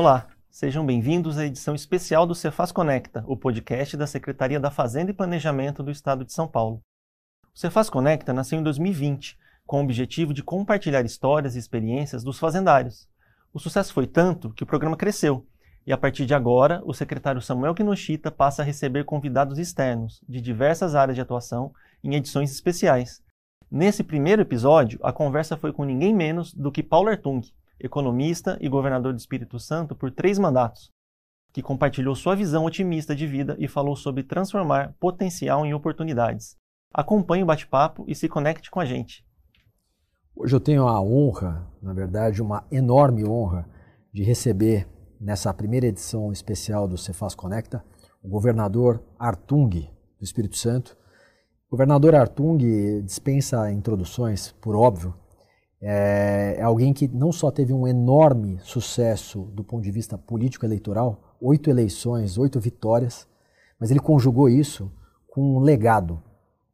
Olá, sejam bem-vindos à edição especial do Cefaz Conecta, o podcast da Secretaria da Fazenda e Planejamento do Estado de São Paulo. O Cefaz Conecta nasceu em 2020, com o objetivo de compartilhar histórias e experiências dos fazendários. O sucesso foi tanto que o programa cresceu, e a partir de agora, o secretário Samuel Kinoshita passa a receber convidados externos, de diversas áreas de atuação, em edições especiais. Nesse primeiro episódio, a conversa foi com ninguém menos do que Paulo Artung, economista e governador do Espírito Santo por três mandatos, que compartilhou sua visão otimista de vida e falou sobre transformar potencial em oportunidades. Acompanhe o bate-papo e se conecte com a gente. Hoje eu tenho a honra, na verdade, uma enorme honra, de receber nessa primeira edição especial do Cefaz Conecta o governador Artung do Espírito Santo. O governador Artung dispensa introduções, por óbvio, é, é, alguém que não só teve um enorme sucesso do ponto de vista político-eleitoral, oito eleições, oito vitórias, mas ele conjugou isso com um legado.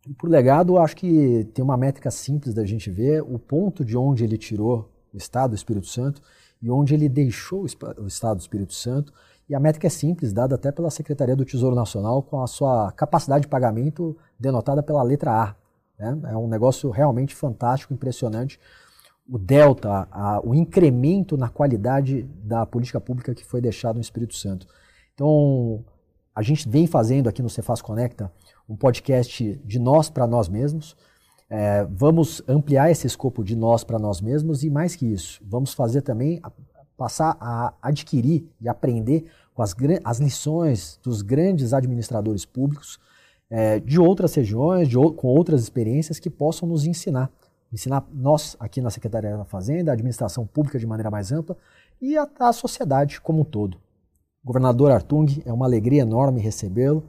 E por legado, acho que tem uma métrica simples da gente ver o ponto de onde ele tirou o Estado do Espírito Santo e onde ele deixou o Estado do Espírito Santo. E a métrica é simples, dada até pela Secretaria do Tesouro Nacional, com a sua capacidade de pagamento denotada pela letra A. Né? É um negócio realmente fantástico, impressionante o delta, a, o incremento na qualidade da política pública que foi deixado no Espírito Santo. Então, a gente vem fazendo aqui no Cefaz Conecta um podcast de nós para nós mesmos. É, vamos ampliar esse escopo de nós para nós mesmos e mais que isso, vamos fazer também passar a adquirir e aprender com as, as lições dos grandes administradores públicos é, de outras regiões, de, com outras experiências que possam nos ensinar ensinar nós aqui na Secretaria da Fazenda, a administração pública de maneira mais ampla e a, a sociedade como um todo. Governador Artung, é uma alegria enorme recebê-lo.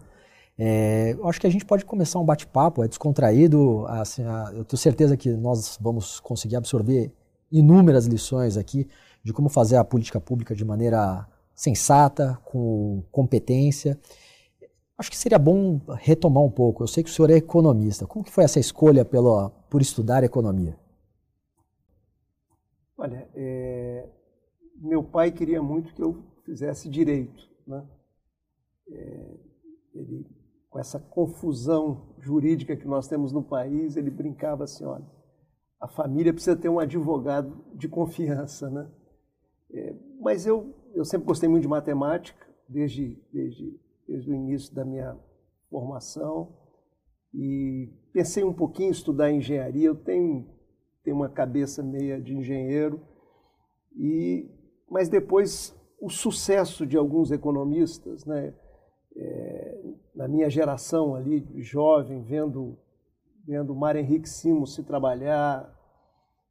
É, acho que a gente pode começar um bate-papo, é descontraído. Assim, eu tenho certeza que nós vamos conseguir absorver inúmeras lições aqui de como fazer a política pública de maneira sensata, com competência. Acho que seria bom retomar um pouco. Eu sei que o senhor é economista. Como foi essa escolha pela, por estudar economia? Olha, é, meu pai queria muito que eu fizesse direito. Né? É, ele, com essa confusão jurídica que nós temos no país, ele brincava assim, olha, a família precisa ter um advogado de confiança. Né? É, mas eu, eu sempre gostei muito de matemática, desde, desde desde o início da minha formação e pensei um pouquinho em estudar engenharia. Eu tenho, tenho uma cabeça meia de engenheiro, e, mas depois o sucesso de alguns economistas, né, é, na minha geração ali, jovem, vendo, vendo Mário Henrique Simons se trabalhar,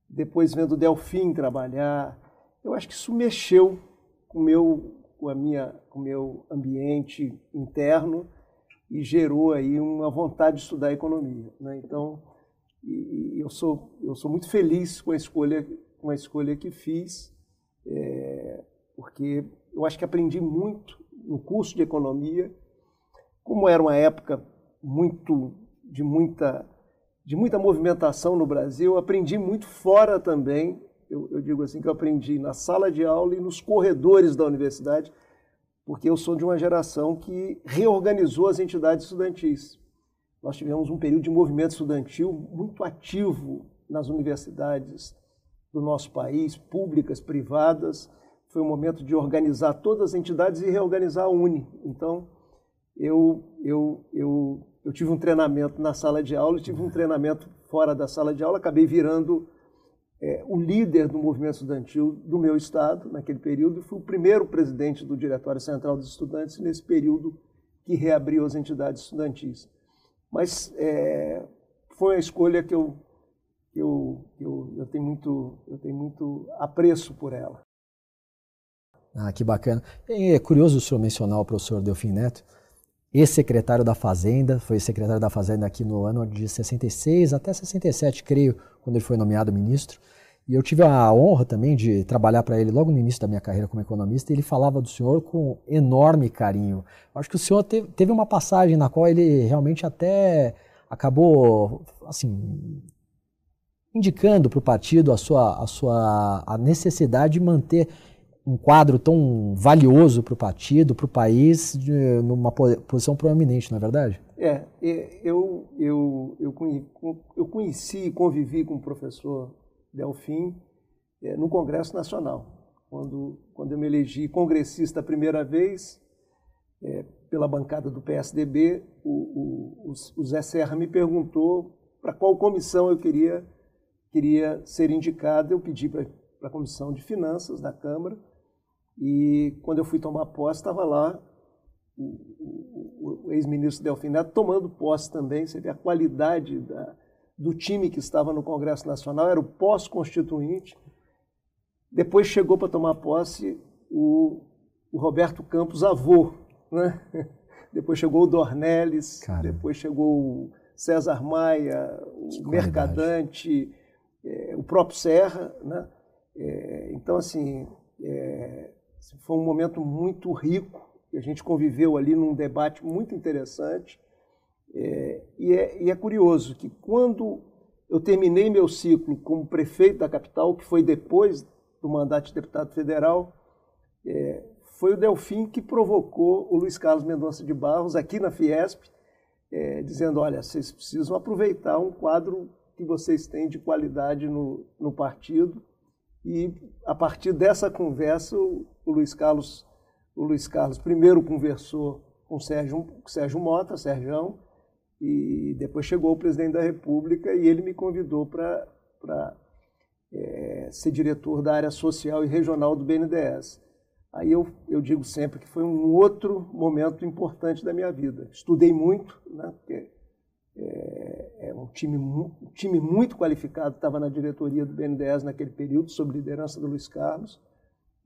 depois vendo Delfim trabalhar, eu acho que isso mexeu com meu com a minha, com o meu ambiente interno e gerou aí uma vontade de estudar economia. Né? Então, eu sou eu sou muito feliz com a escolha com a escolha que fiz, é, porque eu acho que aprendi muito no curso de economia, como era uma época muito de muita de muita movimentação no Brasil, aprendi muito fora também eu, eu, digo assim que eu aprendi na sala de aula e nos corredores da universidade, porque eu sou de uma geração que reorganizou as entidades estudantis. Nós tivemos um período de movimento estudantil muito ativo nas universidades do nosso país, públicas, privadas. Foi um momento de organizar todas as entidades e reorganizar a UNE. Então, eu, eu, eu, eu tive um treinamento na sala de aula, tive um treinamento fora da sala de aula, acabei virando é, o líder do movimento estudantil do meu estado naquele período fui o primeiro presidente do Diretório Central dos Estudantes nesse período que reabriu as entidades estudantis. Mas é, foi uma escolha que eu, eu, eu, eu, tenho muito, eu tenho muito apreço por ela. Ah, que bacana. É curioso o senhor mencionar o professor Delfim Neto, ex-secretário da Fazenda, foi secretário da Fazenda aqui no ano de 66 até 67, creio, quando ele foi nomeado ministro. E eu tive a honra também de trabalhar para ele logo no início da minha carreira como economista, e ele falava do senhor com enorme carinho. Eu acho que o senhor teve, uma passagem na qual ele realmente até acabou, assim, indicando para o partido a sua, a sua a necessidade de manter um quadro tão valioso para o partido, para o país, de, numa posição proeminente, não é verdade? É, eu, eu, eu, eu conheci e convivi com o professor Delfim é, no Congresso Nacional. Quando, quando eu me elegi congressista a primeira vez, é, pela bancada do PSDB, o, o, o Zé Serra me perguntou para qual comissão eu queria, queria ser indicado. Eu pedi para a Comissão de Finanças da Câmara e quando eu fui tomar posse, estava lá o, o, o ex-ministro Delfim Neto tomando posse também. Você vê a qualidade da, do time que estava no Congresso Nacional, era o pós-constituinte. Depois chegou para tomar posse o, o Roberto Campos, avô. Né? Depois chegou o Dornelles, Caramba. depois chegou o César Maia, o Mercadante, é, o próprio Serra. Né? É, então, assim, é, foi um momento muito rico, que a gente conviveu ali num debate muito interessante. É, e, é, e é curioso que quando eu terminei meu ciclo como prefeito da capital, que foi depois do mandato de deputado federal, é, foi o Delfim que provocou o Luiz Carlos Mendonça de Barros aqui na Fiesp, é, dizendo: olha, vocês precisam aproveitar um quadro que vocês têm de qualidade no, no partido. E a partir dessa conversa, o, o Luiz Carlos, o Luiz Carlos primeiro conversou com Sérgio, Sérgio Mota, Sérgio, e depois chegou o presidente da República e ele me convidou para é, ser diretor da área social e regional do BNDES. Aí eu, eu digo sempre que foi um outro momento importante da minha vida. Estudei muito, né, porque é, é um, time, um time muito qualificado, estava na diretoria do BNDES naquele período, sob liderança do Luiz Carlos,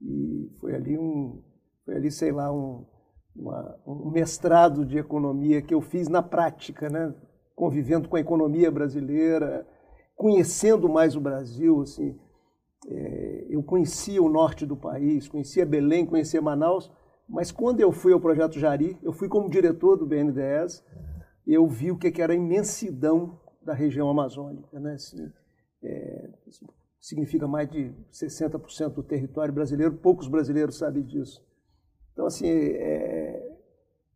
e foi ali um, foi ali, sei lá, um, uma, um mestrado de economia que eu fiz na prática, né? convivendo com a economia brasileira, conhecendo mais o Brasil. Assim, é, eu conhecia o norte do país, conhecia Belém, conhecia Manaus, mas quando eu fui ao Projeto Jari, eu fui como diretor do BNDES, eu vi o que era a imensidão da região amazônica. Né? Assim, é, significa mais de 60% do território brasileiro, poucos brasileiros sabem disso. Então, assim, é,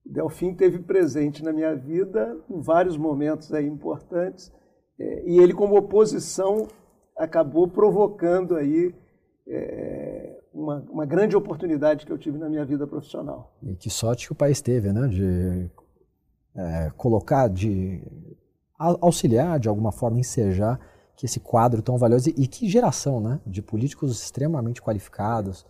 Delfim teve presente na minha vida em vários momentos aí importantes, é, e ele, como oposição, acabou provocando aí é, uma, uma, grande oportunidade que eu tive na minha vida profissional. E que sorte que o país teve, né? De é, colocar, de auxiliar, de alguma forma, ensejar que esse quadro tão valioso e, e que geração, né? De políticos extremamente qualificados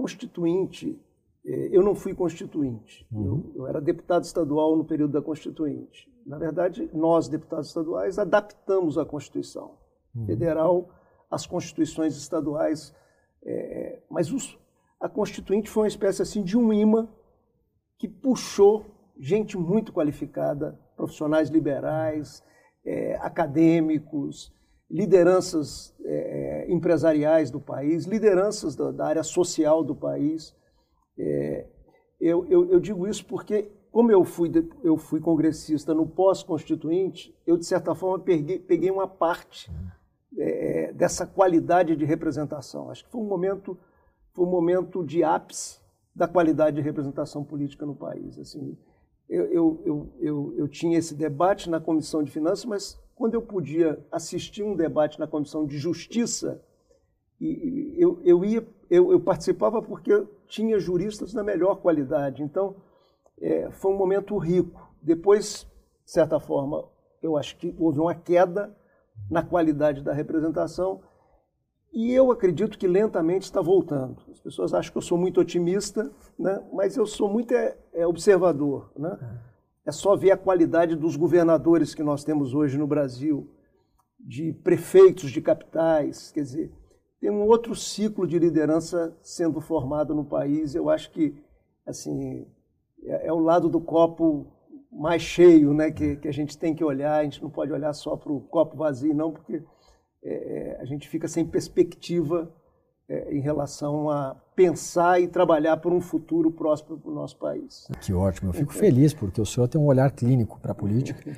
constituinte, é, eu não fui constituinte, uhum. eu, eu, era deputado estadual no período da constituinte. Na verdade, nós, deputados estaduais, adaptamos a Constituição uhum. Federal às constituições estaduais, é, mas os, a constituinte foi uma espécie assim de um imã que puxou gente muito qualificada, profissionais liberais, é, acadêmicos, lideranças é, é, empresariais do país, lideranças da, da, área social do país. É, eu, eu, eu, digo isso porque, como eu fui, eu fui congressista no pós-constituinte, eu, de certa forma, peguei, peguei uma parte é, dessa qualidade de representação. Acho que foi um momento, foi um momento de ápice da qualidade de representação política no país. Assim, eu, eu, eu, eu, eu tinha esse debate na Comissão de Finanças, mas quando eu podia assistir um debate na Comissão de Justiça, e eu, eu, ia, eu, eu participava porque tinha juristas da melhor qualidade. Então, é, foi um momento rico. Depois, de certa forma, eu acho que houve uma queda na qualidade da representação e eu acredito que lentamente está voltando. As pessoas acham que eu sou muito otimista, né? mas eu sou muito é, é observador. Né? É. É só ver a qualidade dos governadores que nós temos hoje no Brasil, de prefeitos de capitais, quer dizer, tem um outro ciclo de liderança sendo formado no país. Eu acho que, assim, é, é o lado do copo mais cheio, né, que, que, a gente tem que olhar. A gente não pode olhar só para o copo vazio, não, porque é, a gente fica sem perspectiva é, em relação a pensar e trabalhar por um futuro próspero para o nosso país. Que ótimo, eu fico feliz porque o senhor tem um olhar clínico para a política.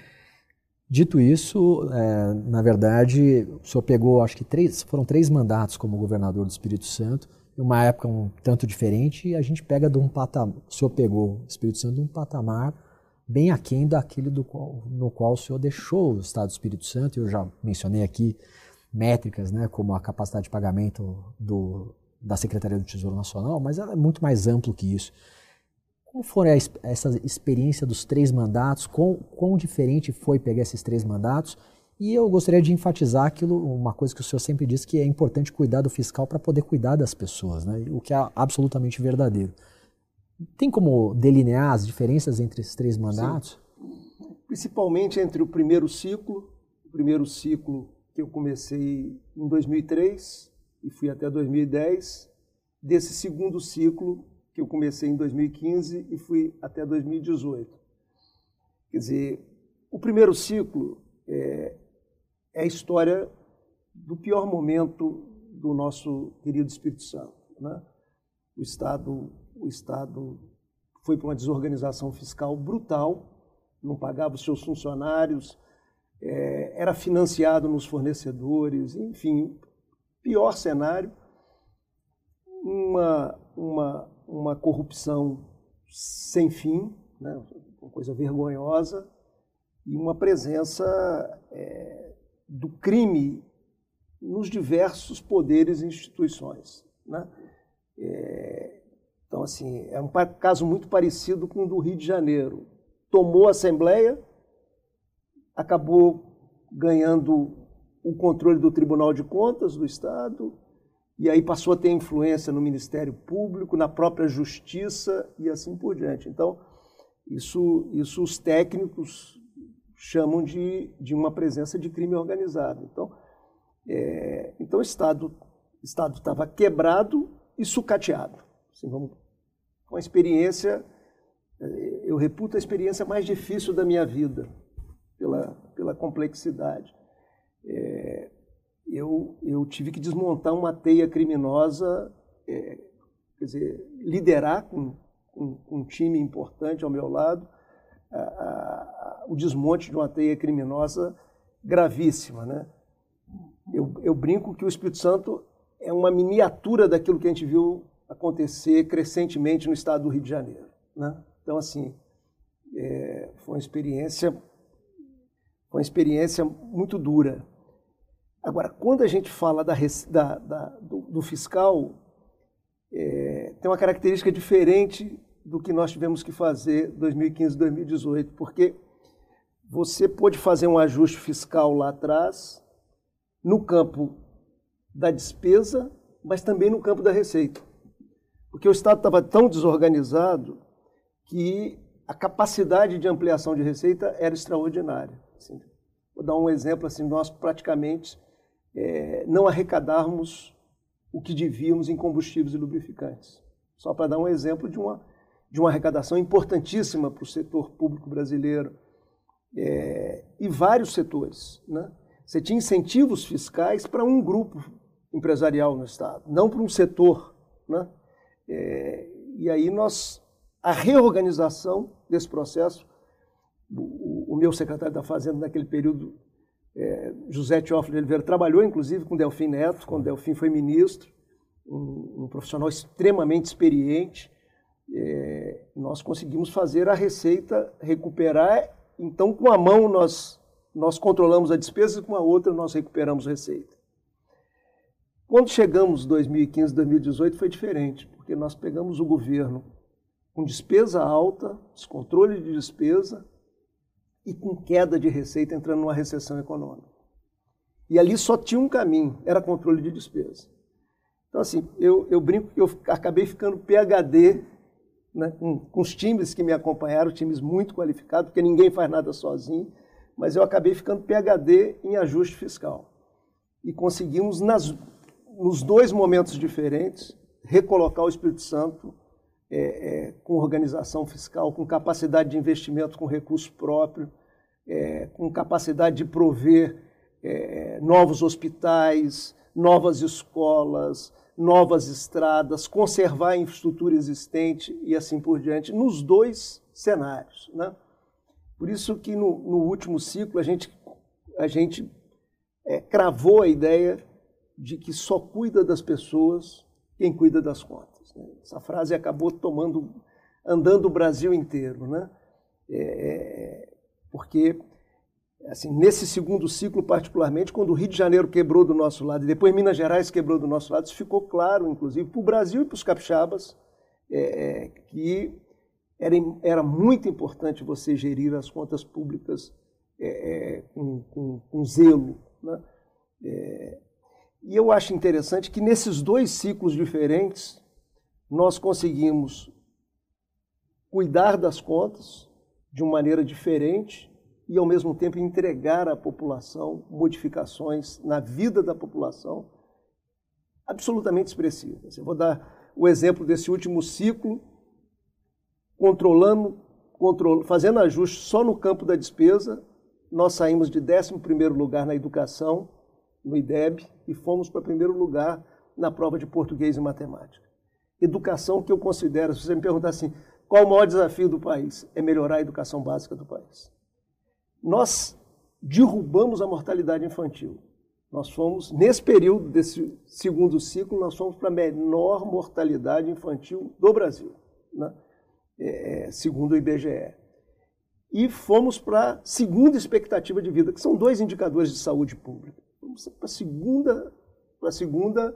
Dito isso, é, na verdade, o senhor pegou, acho que três, foram três mandatos como governador do Espírito Santo uma época um tanto diferente e a gente pega de um patamar, o senhor pegou o Espírito Santo de um patamar bem aquém daquele do qual, no qual o senhor deixou o Estado do Espírito Santo. Eu já mencionei aqui métricas, né, como a capacidade de pagamento do, da Secretaria do Tesouro Nacional, mas ela é muito mais amplo que isso. Como foi essa experiência dos três mandatos? Quão, quão diferente foi pegar esses três mandatos? E eu gostaria de enfatizar aquilo, uma coisa que o senhor sempre disse, que é importante cuidar do fiscal para poder cuidar das pessoas, né? o que é absolutamente verdadeiro. Tem como delinear as diferenças entre esses três mandatos? Sim. Principalmente entre o primeiro ciclo, o primeiro ciclo que eu comecei em 2003 e fui até 2010, desse segundo ciclo que eu comecei em 2015 e fui até 2018. Quer dizer, o primeiro ciclo é, é a história do pior momento do nosso querido Espírito Santo. Né? O Estado, o Estado foi para uma desorganização fiscal brutal, não pagava os seus funcionários, é, era financiado nos fornecedores, enfim, pior cenário, uma, uma, uma corrupção sem fim, né, uma coisa vergonhosa, e uma presença é, do crime nos diversos poderes e instituições. Né? É, então, assim, é um caso muito parecido com o do Rio de Janeiro. Tomou a Assembleia, acabou ganhando o controle do Tribunal de Contas do Estado, e aí passou a ter influência no Ministério Público, na própria Justiça e assim por diante. Então, isso, isso os técnicos chamam de, de uma presença de crime organizado. Então, é, então o Estado Estado estava quebrado e sucateado. Assim, vamos, uma experiência, é, eu reputo a experiência mais difícil da minha vida, pela, pela complexidade. É, eu, eu tive que desmontar uma teia criminosa, é, quer dizer, liderar com, com, com, um time importante ao meu lado a, a, o desmonte de uma teia criminosa gravíssima. Né? Eu, eu brinco que o Espírito Santo é uma miniatura daquilo que a gente viu acontecer crescentemente no estado do Rio de Janeiro. Né? Então, assim, é, foi uma experiência, foi uma experiência muito dura. Agora, quando a gente fala da, da, da, do, do, fiscal, é, tem uma característica diferente do que nós tivemos que fazer 2015 2018, porque você pôde fazer um ajuste fiscal lá atrás, no campo da despesa, mas também no campo da receita. Porque o Estado estava tão desorganizado que a capacidade de ampliação de receita era extraordinária. Assim, vou dar um exemplo assim, nós praticamente é, não arrecadarmos o que devíamos em combustíveis e lubrificantes. Só para dar um exemplo de uma, de uma arrecadação importantíssima para o setor público brasileiro é, e vários setores. Né? Você tinha incentivos fiscais para um grupo empresarial no Estado, não para um setor. Né? É, e aí nós, a reorganização desse processo, o, meu secretário da Fazenda naquele período é, José Teófilo de Oliveira trabalhou, inclusive, com Delfim Neto, quando Delfim foi ministro, um, um profissional extremamente experiente. É, nós conseguimos fazer a receita recuperar. Então, com a mão, nós, nós controlamos a despesa e com a outra, nós recuperamos a receita. Quando chegamos 2015, 2018, foi diferente, porque nós pegamos o governo com despesa alta, descontrole de despesa, e com queda de receita entrando numa recessão econômica. E ali só tinha um caminho, era controle de despesa. Então, assim, eu, eu brinco que eu acabei ficando PHD né, com, com, os times que me acompanharam, times muito qualificados, porque ninguém faz nada sozinho, mas eu acabei ficando PHD em ajuste fiscal. E conseguimos, nas, nos dois momentos diferentes, recolocar o Espírito Santo é, é, com organização fiscal, com capacidade de investimento com recurso próprio, é, com capacidade de prover é, novos hospitais, novas escolas, novas estradas, conservar a infraestrutura existente e assim por diante, nos dois cenários. Né? Por isso que no, no último ciclo a gente, a gente é, cravou a ideia de que só cuida das pessoas quem cuida das contas. Essa frase acabou tomando, andando o Brasil inteiro, né? É, porque assim, nesse segundo ciclo particularmente, quando o Rio de Janeiro quebrou do nosso lado e depois Minas Gerais quebrou do nosso lado, isso ficou claro, inclusive, para o Brasil e para os capixabas, é, que era, era muito importante você gerir as contas públicas é, é, com, com, com, zelo. Né? É, e eu acho interessante que nesses dois ciclos diferentes, nós conseguimos cuidar das contas de uma maneira diferente e, ao mesmo tempo, entregar à população modificações na vida da população absolutamente expressivas. Eu vou dar o exemplo desse último ciclo, controlando, control, fazendo ajustes só no campo da despesa, nós saímos de 11 lugar na educação, no IDEB, e fomos para primeiro lugar na prova de português e matemática. Educação que eu considero, se você me perguntar assim, qual o maior desafio do país? É melhorar a educação básica do país. Nós derrubamos a mortalidade infantil. Nós fomos, nesse período desse segundo ciclo, nós fomos para a menor mortalidade infantil do Brasil, né? é, segundo o IBGE. E fomos para a segunda expectativa de vida, que são dois indicadores de saúde pública. Vamos para a segunda, para a segunda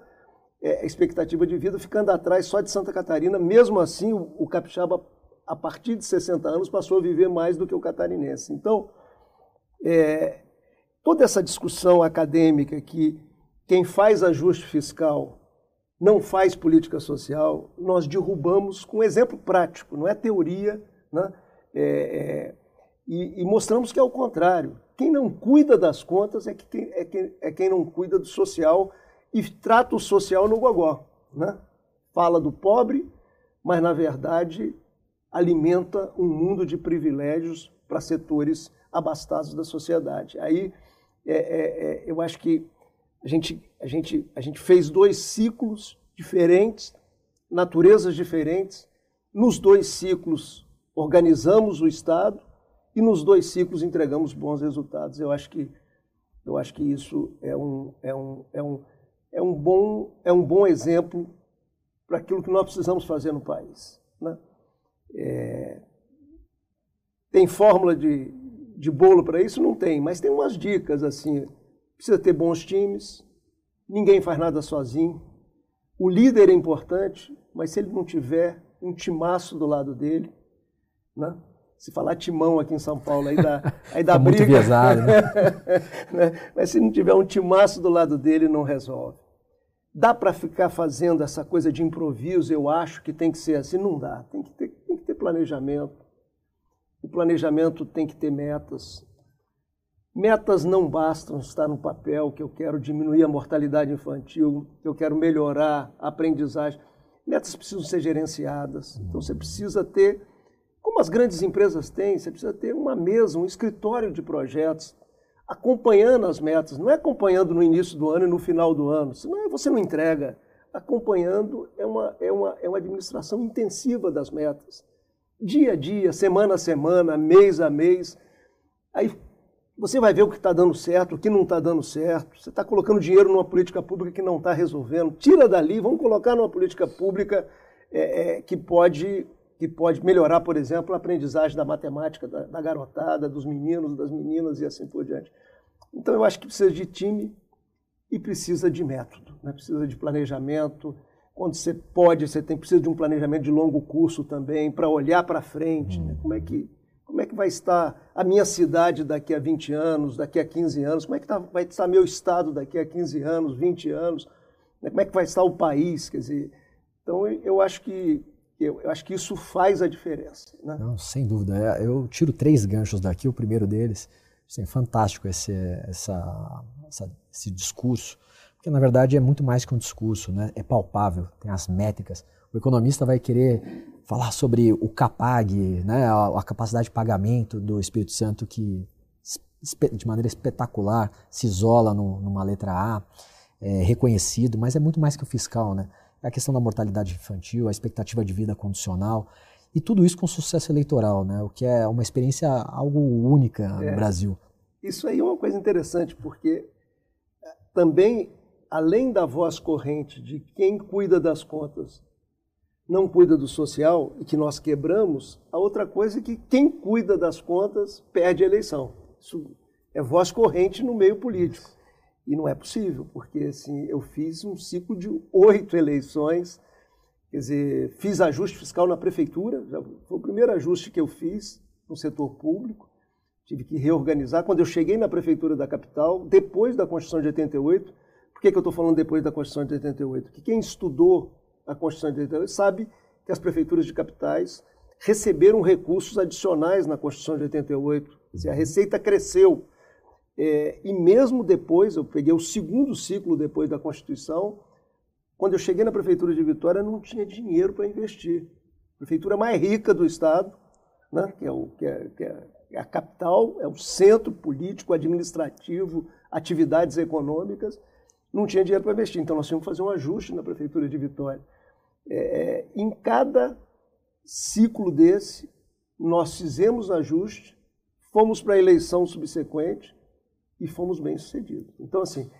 é, expectativa de vida, ficando atrás só de Santa Catarina. Mesmo assim, o, o capixaba, a partir de 60 anos, passou a viver mais do que o catarinense. Então, é, toda essa discussão acadêmica que quem faz ajuste fiscal não faz política social, nós derrubamos com exemplo prático, não é teoria, né? É, é, e, e, mostramos que é o contrário. Quem não cuida das contas é, que, é, quem, é quem não cuida do social e trata o social no gogó. Né? Fala do pobre, mas na verdade alimenta um mundo de privilégios para setores abastados da sociedade. Aí é, é, é, eu acho que a gente, a, gente, a gente fez dois ciclos diferentes, naturezas diferentes. Nos dois ciclos organizamos o Estado e nos dois ciclos entregamos bons resultados. Eu acho que, eu acho que isso é um, é um, é um, é um, bom, é um bom exemplo para aquilo que nós precisamos fazer no país. Né? É, tem fórmula de, de bolo para isso? Não tem, mas tem umas dicas assim. Precisa ter bons times, ninguém faz nada sozinho. O líder é importante, mas se ele não tiver um timaço do lado dele, né? Se falar timão aqui em São Paulo, aí dá, aí dá briga. Muito pesado, né? né? Mas se não tiver um timaço do lado dele, não resolve. Dá para ficar fazendo essa coisa de improviso, eu acho que tem que ser assim? Não dá. Tem que ter, tem que ter planejamento. O planejamento tem que ter metas. Metas não bastam estar no papel, que eu quero diminuir a mortalidade infantil, que eu quero melhorar a aprendizagem. Metas precisam ser gerenciadas. Então você precisa ter como as grandes empresas têm, você precisa ter uma mesa, um escritório de projetos, acompanhando as metas. Não é acompanhando no início do ano e no final do ano, senão você não entrega. Acompanhando é uma, é uma, é uma administração intensiva das metas. Dia a dia, semana a semana, mês a mês. Aí você vai ver o que está dando certo, o que não está dando certo. Você está colocando dinheiro numa política pública que não está resolvendo. Tira dali, vamos colocar numa política pública é, é, que pode que pode melhorar, por exemplo, a aprendizagem da matemática da, da, garotada, dos meninos, das meninas e assim por diante. Então, eu acho que precisa de time e precisa de método, né? precisa de planejamento. Quando você pode, você tem precisa de um planejamento de longo curso também para olhar para frente. Né? Como é que como é que vai estar a minha cidade daqui a 20 anos, daqui a 15 anos? Como é que tá, vai estar meu estado daqui a 15 anos, 20 anos? Né? Como é que vai estar o país? Quer dizer, então eu acho que eu, eu, acho que isso faz a diferença. Né? Não, sem dúvida. É, eu tiro três ganchos daqui. O primeiro deles, assim, fantástico esse, essa, essa, esse discurso, porque na verdade é muito mais que um discurso, né? é palpável, tem as métricas. O economista vai querer falar sobre o CAPAG, né? a, a capacidade de pagamento do Espírito Santo que de maneira espetacular se isola no, numa letra A, é reconhecido, mas é muito mais que o fiscal, né? A questão da mortalidade infantil, a expectativa de vida condicional, e tudo isso com sucesso eleitoral, né? o que é uma experiência algo única é. no Brasil. Isso aí é uma coisa interessante, porque eh, também além da voz corrente de quem cuida das contas não cuida do social e que nós quebramos, a outra coisa é que quem cuida das contas perde a eleição. Isso é voz corrente no meio político. E não é possível, porque assim, eu fiz um ciclo de oito eleições, quer dizer, fiz ajuste fiscal na prefeitura, foi o primeiro ajuste que eu fiz no setor público, tive que reorganizar. Quando eu cheguei na prefeitura da capital, depois da Constituição de 88, por que, que eu estou falando depois da Constituição de 88? Porque quem estudou a Constituição de 88 sabe que as prefeituras de capitais receberam recursos adicionais na Constituição de 88. Quer dizer, a receita cresceu. É, e mesmo depois, eu peguei o segundo ciclo depois da Constituição, quando eu cheguei na Prefeitura de Vitória, não tinha dinheiro para investir. A prefeitura mais rica do Estado, né, que, é o, que, é, que é a capital, é o centro político, administrativo, atividades econômicas, não tinha dinheiro para investir. Então nós tínhamos que fazer um ajuste na Prefeitura de Vitória. É, em cada ciclo desse, nós fizemos ajuste, fomos para a eleição subsequente e fomos bem sucedidos. Então, assim,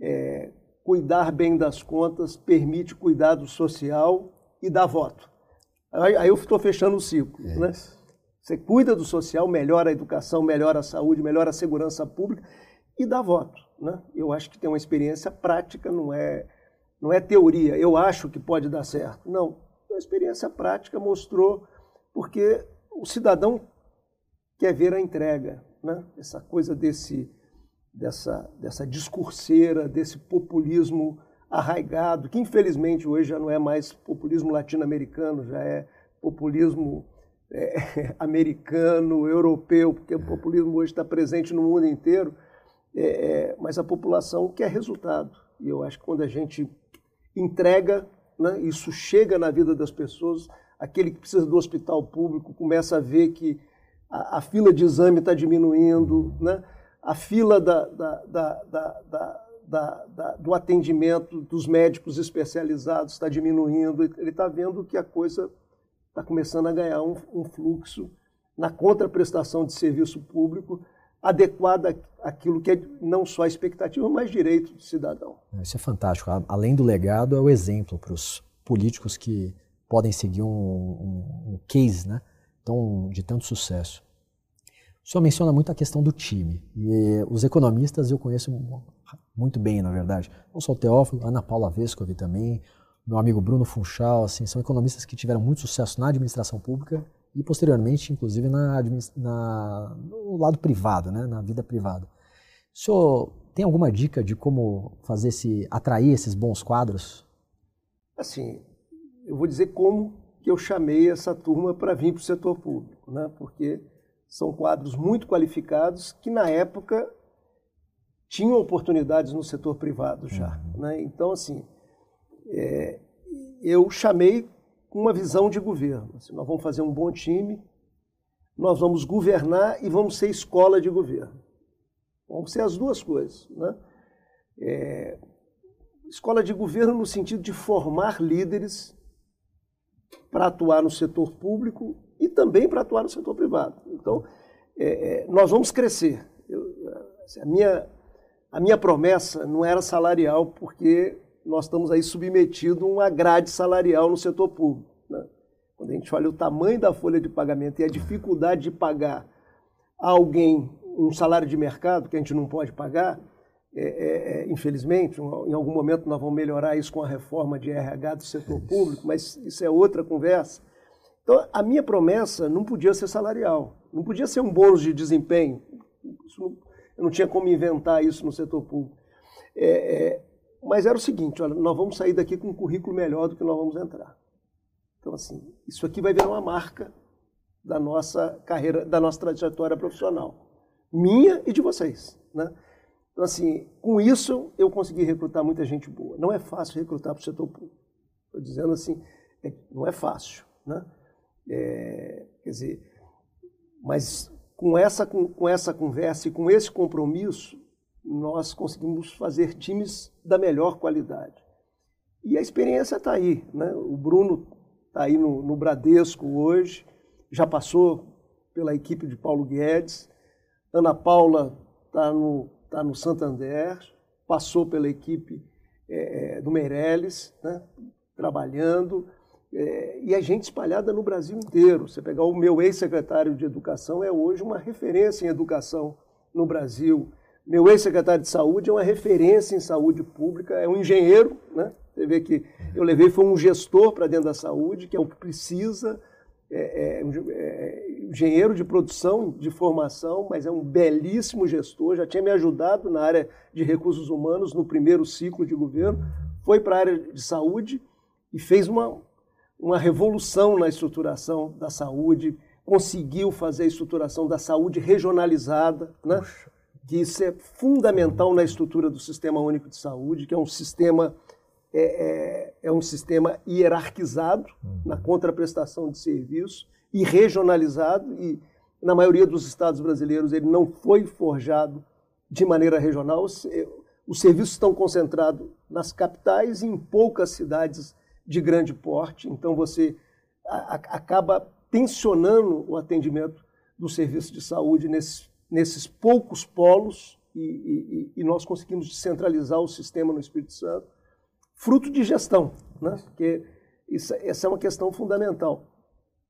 é, cuidar bem das contas permite cuidar do social e dar voto. Aí, aí eu estou fechando o ciclo. É né? Você cuida do social, melhora a educação, melhora a saúde, melhora a segurança pública e dá voto. Né? Eu acho que tem uma experiência prática, não é, não é teoria. Eu acho que pode dar certo. Não, a experiência prática mostrou, porque o cidadão quer ver a entrega, né? essa coisa desse, dessa, dessa discurseira, desse populismo arraigado, que infelizmente hoje já não é mais populismo latino-americano, já é populismo é, americano, europeu, porque o populismo hoje está presente no mundo inteiro. É, é, mas a população quer resultado. E eu acho que quando a gente entrega, né, isso chega na vida das pessoas, aquele que precisa do hospital público começa a ver que a, a fila de exame está diminuindo, né, a fila da, da, da, do atendimento dos médicos especializados está diminuindo, ele está vendo que a coisa está começando a ganhar um, um fluxo na contraprestação de serviço público adequada àquilo que é não só expectativa, mas direito do cidadão. Isso é fantástico. Além do legado, é o exemplo para os políticos que podem seguir um, um, um case né, de tanto sucesso. O senhor menciona muito a questão do time. E os economistas eu conheço muito bem, na verdade. Não só o Teófilo, Ana Paula Vescovi também, meu amigo Bruno Funchal, assim, são economistas que tiveram muito sucesso na administração pública e posteriormente, inclusive, na, na, no lado privado, né, na vida privada. O senhor tem alguma dica de como fazer esse, atrair esses bons quadros? Assim, eu vou dizer como que eu chamei essa turma para vir para o setor público, né? porque são quadros muito qualificados que na época tinham oportunidades no setor privado já. Uhum. Né? Então, assim, é, eu chamei com uma visão de governo. Assim, nós vamos fazer um bom time, nós vamos governar e vamos ser escola de governo. Vamos ser as duas coisas. Né? É, escola de governo no sentido de formar líderes para atuar no setor público e também para atuar no setor privado. Então, é, é, nós vamos crescer. Eu, assim, a, minha, a minha promessa não era salarial, porque nós estamos aí submetidos a uma grade salarial no setor público. Né? Quando a gente olha o tamanho da folha de pagamento e a dificuldade de pagar a alguém um salário de mercado que a gente não pode pagar, é, é, é, infelizmente, em algum momento nós vamos melhorar isso com a reforma de RH do setor público, mas isso é outra conversa. Então, a minha promessa não podia ser salarial, não podia ser um bônus de desempenho. Não, eu não tinha como inventar isso no setor público. É, é mas era o seguinte, olha, nós vamos sair daqui com um currículo melhor do que nós vamos entrar. Então, assim, isso aqui vai virar uma marca da nossa carreira, da nossa trajetória profissional. Minha e de vocês, né? Então, assim, com isso eu consegui recrutar muita gente boa. Não é fácil recrutar para o setor público. Estou dizendo assim, é, não é fácil, né? É, quer dizer, mas com essa, com, com essa conversa e com esse compromisso, nós conseguimos fazer times da melhor qualidade. E a experiência está aí. Né? O Bruno está aí no, no, Bradesco hoje, já passou pela equipe de Paulo Guedes. Ana Paula está no, tá no Santander, passou pela equipe é, do Meirelles, né, trabalhando, é, e a gente espalhada no Brasil inteiro. Você pegar o meu ex-secretário de Educação, é hoje uma referência em educação no Brasil. Meu ex-secretário de Saúde é uma referência em saúde pública, é um engenheiro, né? Você vê que eu levei, foi um gestor para dentro da saúde, que é o que precisa, é, é, é, engenheiro de produção, de formação, mas é um belíssimo gestor, já tinha me ajudado na área de recursos humanos no primeiro ciclo de governo, foi para a área de saúde e fez uma, uma revolução na estruturação da saúde, conseguiu fazer a estruturação da saúde regionalizada, né? que isso é fundamental na estrutura do Sistema Único de Saúde, que é um sistema é, é, é um sistema hierarquizado uhum. na contraprestação de serviço e regionalizado e na maioria dos estados brasileiros ele não foi forjado de maneira regional. Os serviços estão concentrados nas capitais e em poucas cidades de grande porte. Então você acaba tensionando o atendimento do serviço de saúde nesses, nesses poucos polos e, e, e, nós conseguimos descentralizar o sistema no Espírito Santo, fruto de gestão, né? Porque isso, essa é uma questão fundamental.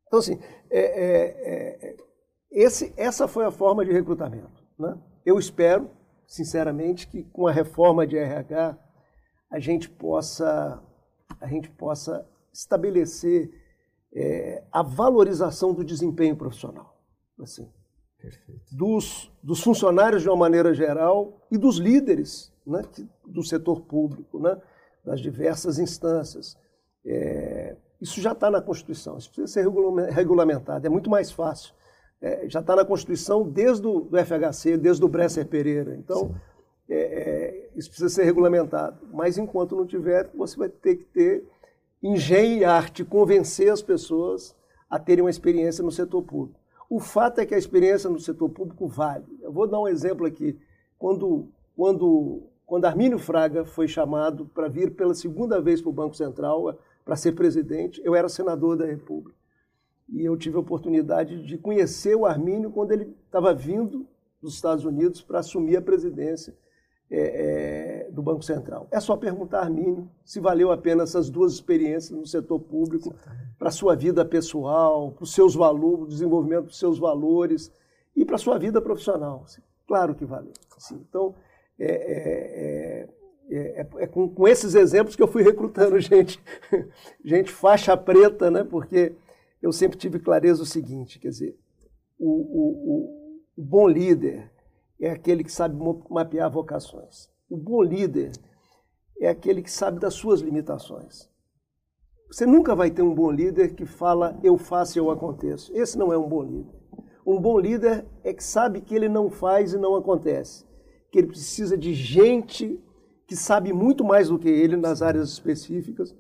Então, assim, é, é, é, esse, essa foi a forma de recrutamento. Né? Eu espero, sinceramente, que com a reforma de RH a gente possa, a gente possa estabelecer é, a valorização do desempenho profissional. Assim, dos, dos, funcionários de uma maneira geral e dos líderes né, do setor público, né, das diversas instâncias. É, isso já está na Constituição, isso precisa ser regulamentado, é muito mais fácil. É, já está na Constituição desde o FHC, desde o Bresser Pereira. Então, isso precisa ser regulamentado. Mas enquanto não tiver, você vai ter que ter engenho e arte, convencer as pessoas a terem uma experiência no setor público. O fato é que a experiência no setor público vale. Eu vou dar um exemplo aqui. Quando, quando, quando Armínio Fraga foi chamado para vir pela segunda vez para o Banco Central, para ser presidente, eu era senador da República. E eu tive a oportunidade de conhecer o Armínio quando ele estava vindo dos Estados Unidos para assumir a presidência é, é, do Banco Central. É só perguntar Armínio se valeu a pena essas duas experiências no setor público para a sua vida pessoal, para os seus valores, o desenvolvimento dos seus valores e para a sua vida profissional. Claro que valeu. então, é, é, é é, é, é com, com, esses exemplos que eu fui recrutando gente, gente faixa preta, né? Porque eu sempre tive clareza o seguinte, quer dizer, o, o, o, o bom líder é aquele que sabe mapear vocações. O bom líder é aquele que sabe das suas limitações. Você nunca vai ter um bom líder que fala eu faço eu aconteço. Esse não é um bom líder. Um bom líder é que sabe que ele não faz e não acontece. Que ele precisa de gente que sabe muito mais do que ele nas áreas específicas,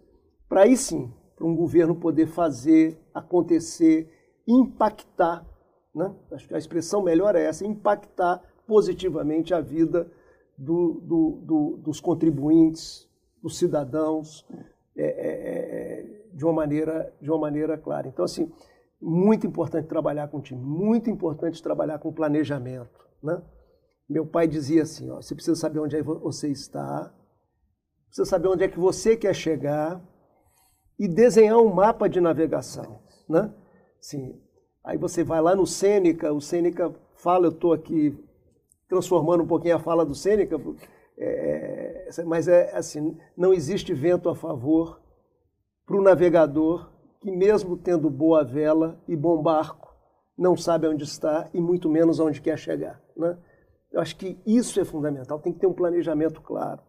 para aí sim, para um governo poder fazer, acontecer, impactar, né? acho que a expressão melhor é essa, impactar positivamente a vida do, do, do, dos contribuintes, dos cidadãos, é, é, é, de, uma maneira, de uma maneira clara. Então, assim, muito importante trabalhar com time, muito importante trabalhar com planejamento, né? Meu pai dizia assim: ó, você precisa saber onde é você está, precisa saber onde é que você quer chegar e desenhar um mapa de navegação, né? Sim. Aí você vai lá no Sêneca, o Sêneca fala, eu estou aqui transformando um pouquinho a fala do Sêneca, é, é mas é assim, não existe vento a favor para o navegador que mesmo tendo boa vela e bom barco, não sabe onde está e muito menos onde quer chegar, né? Eu acho que isso é fundamental, tem que ter um planejamento claro.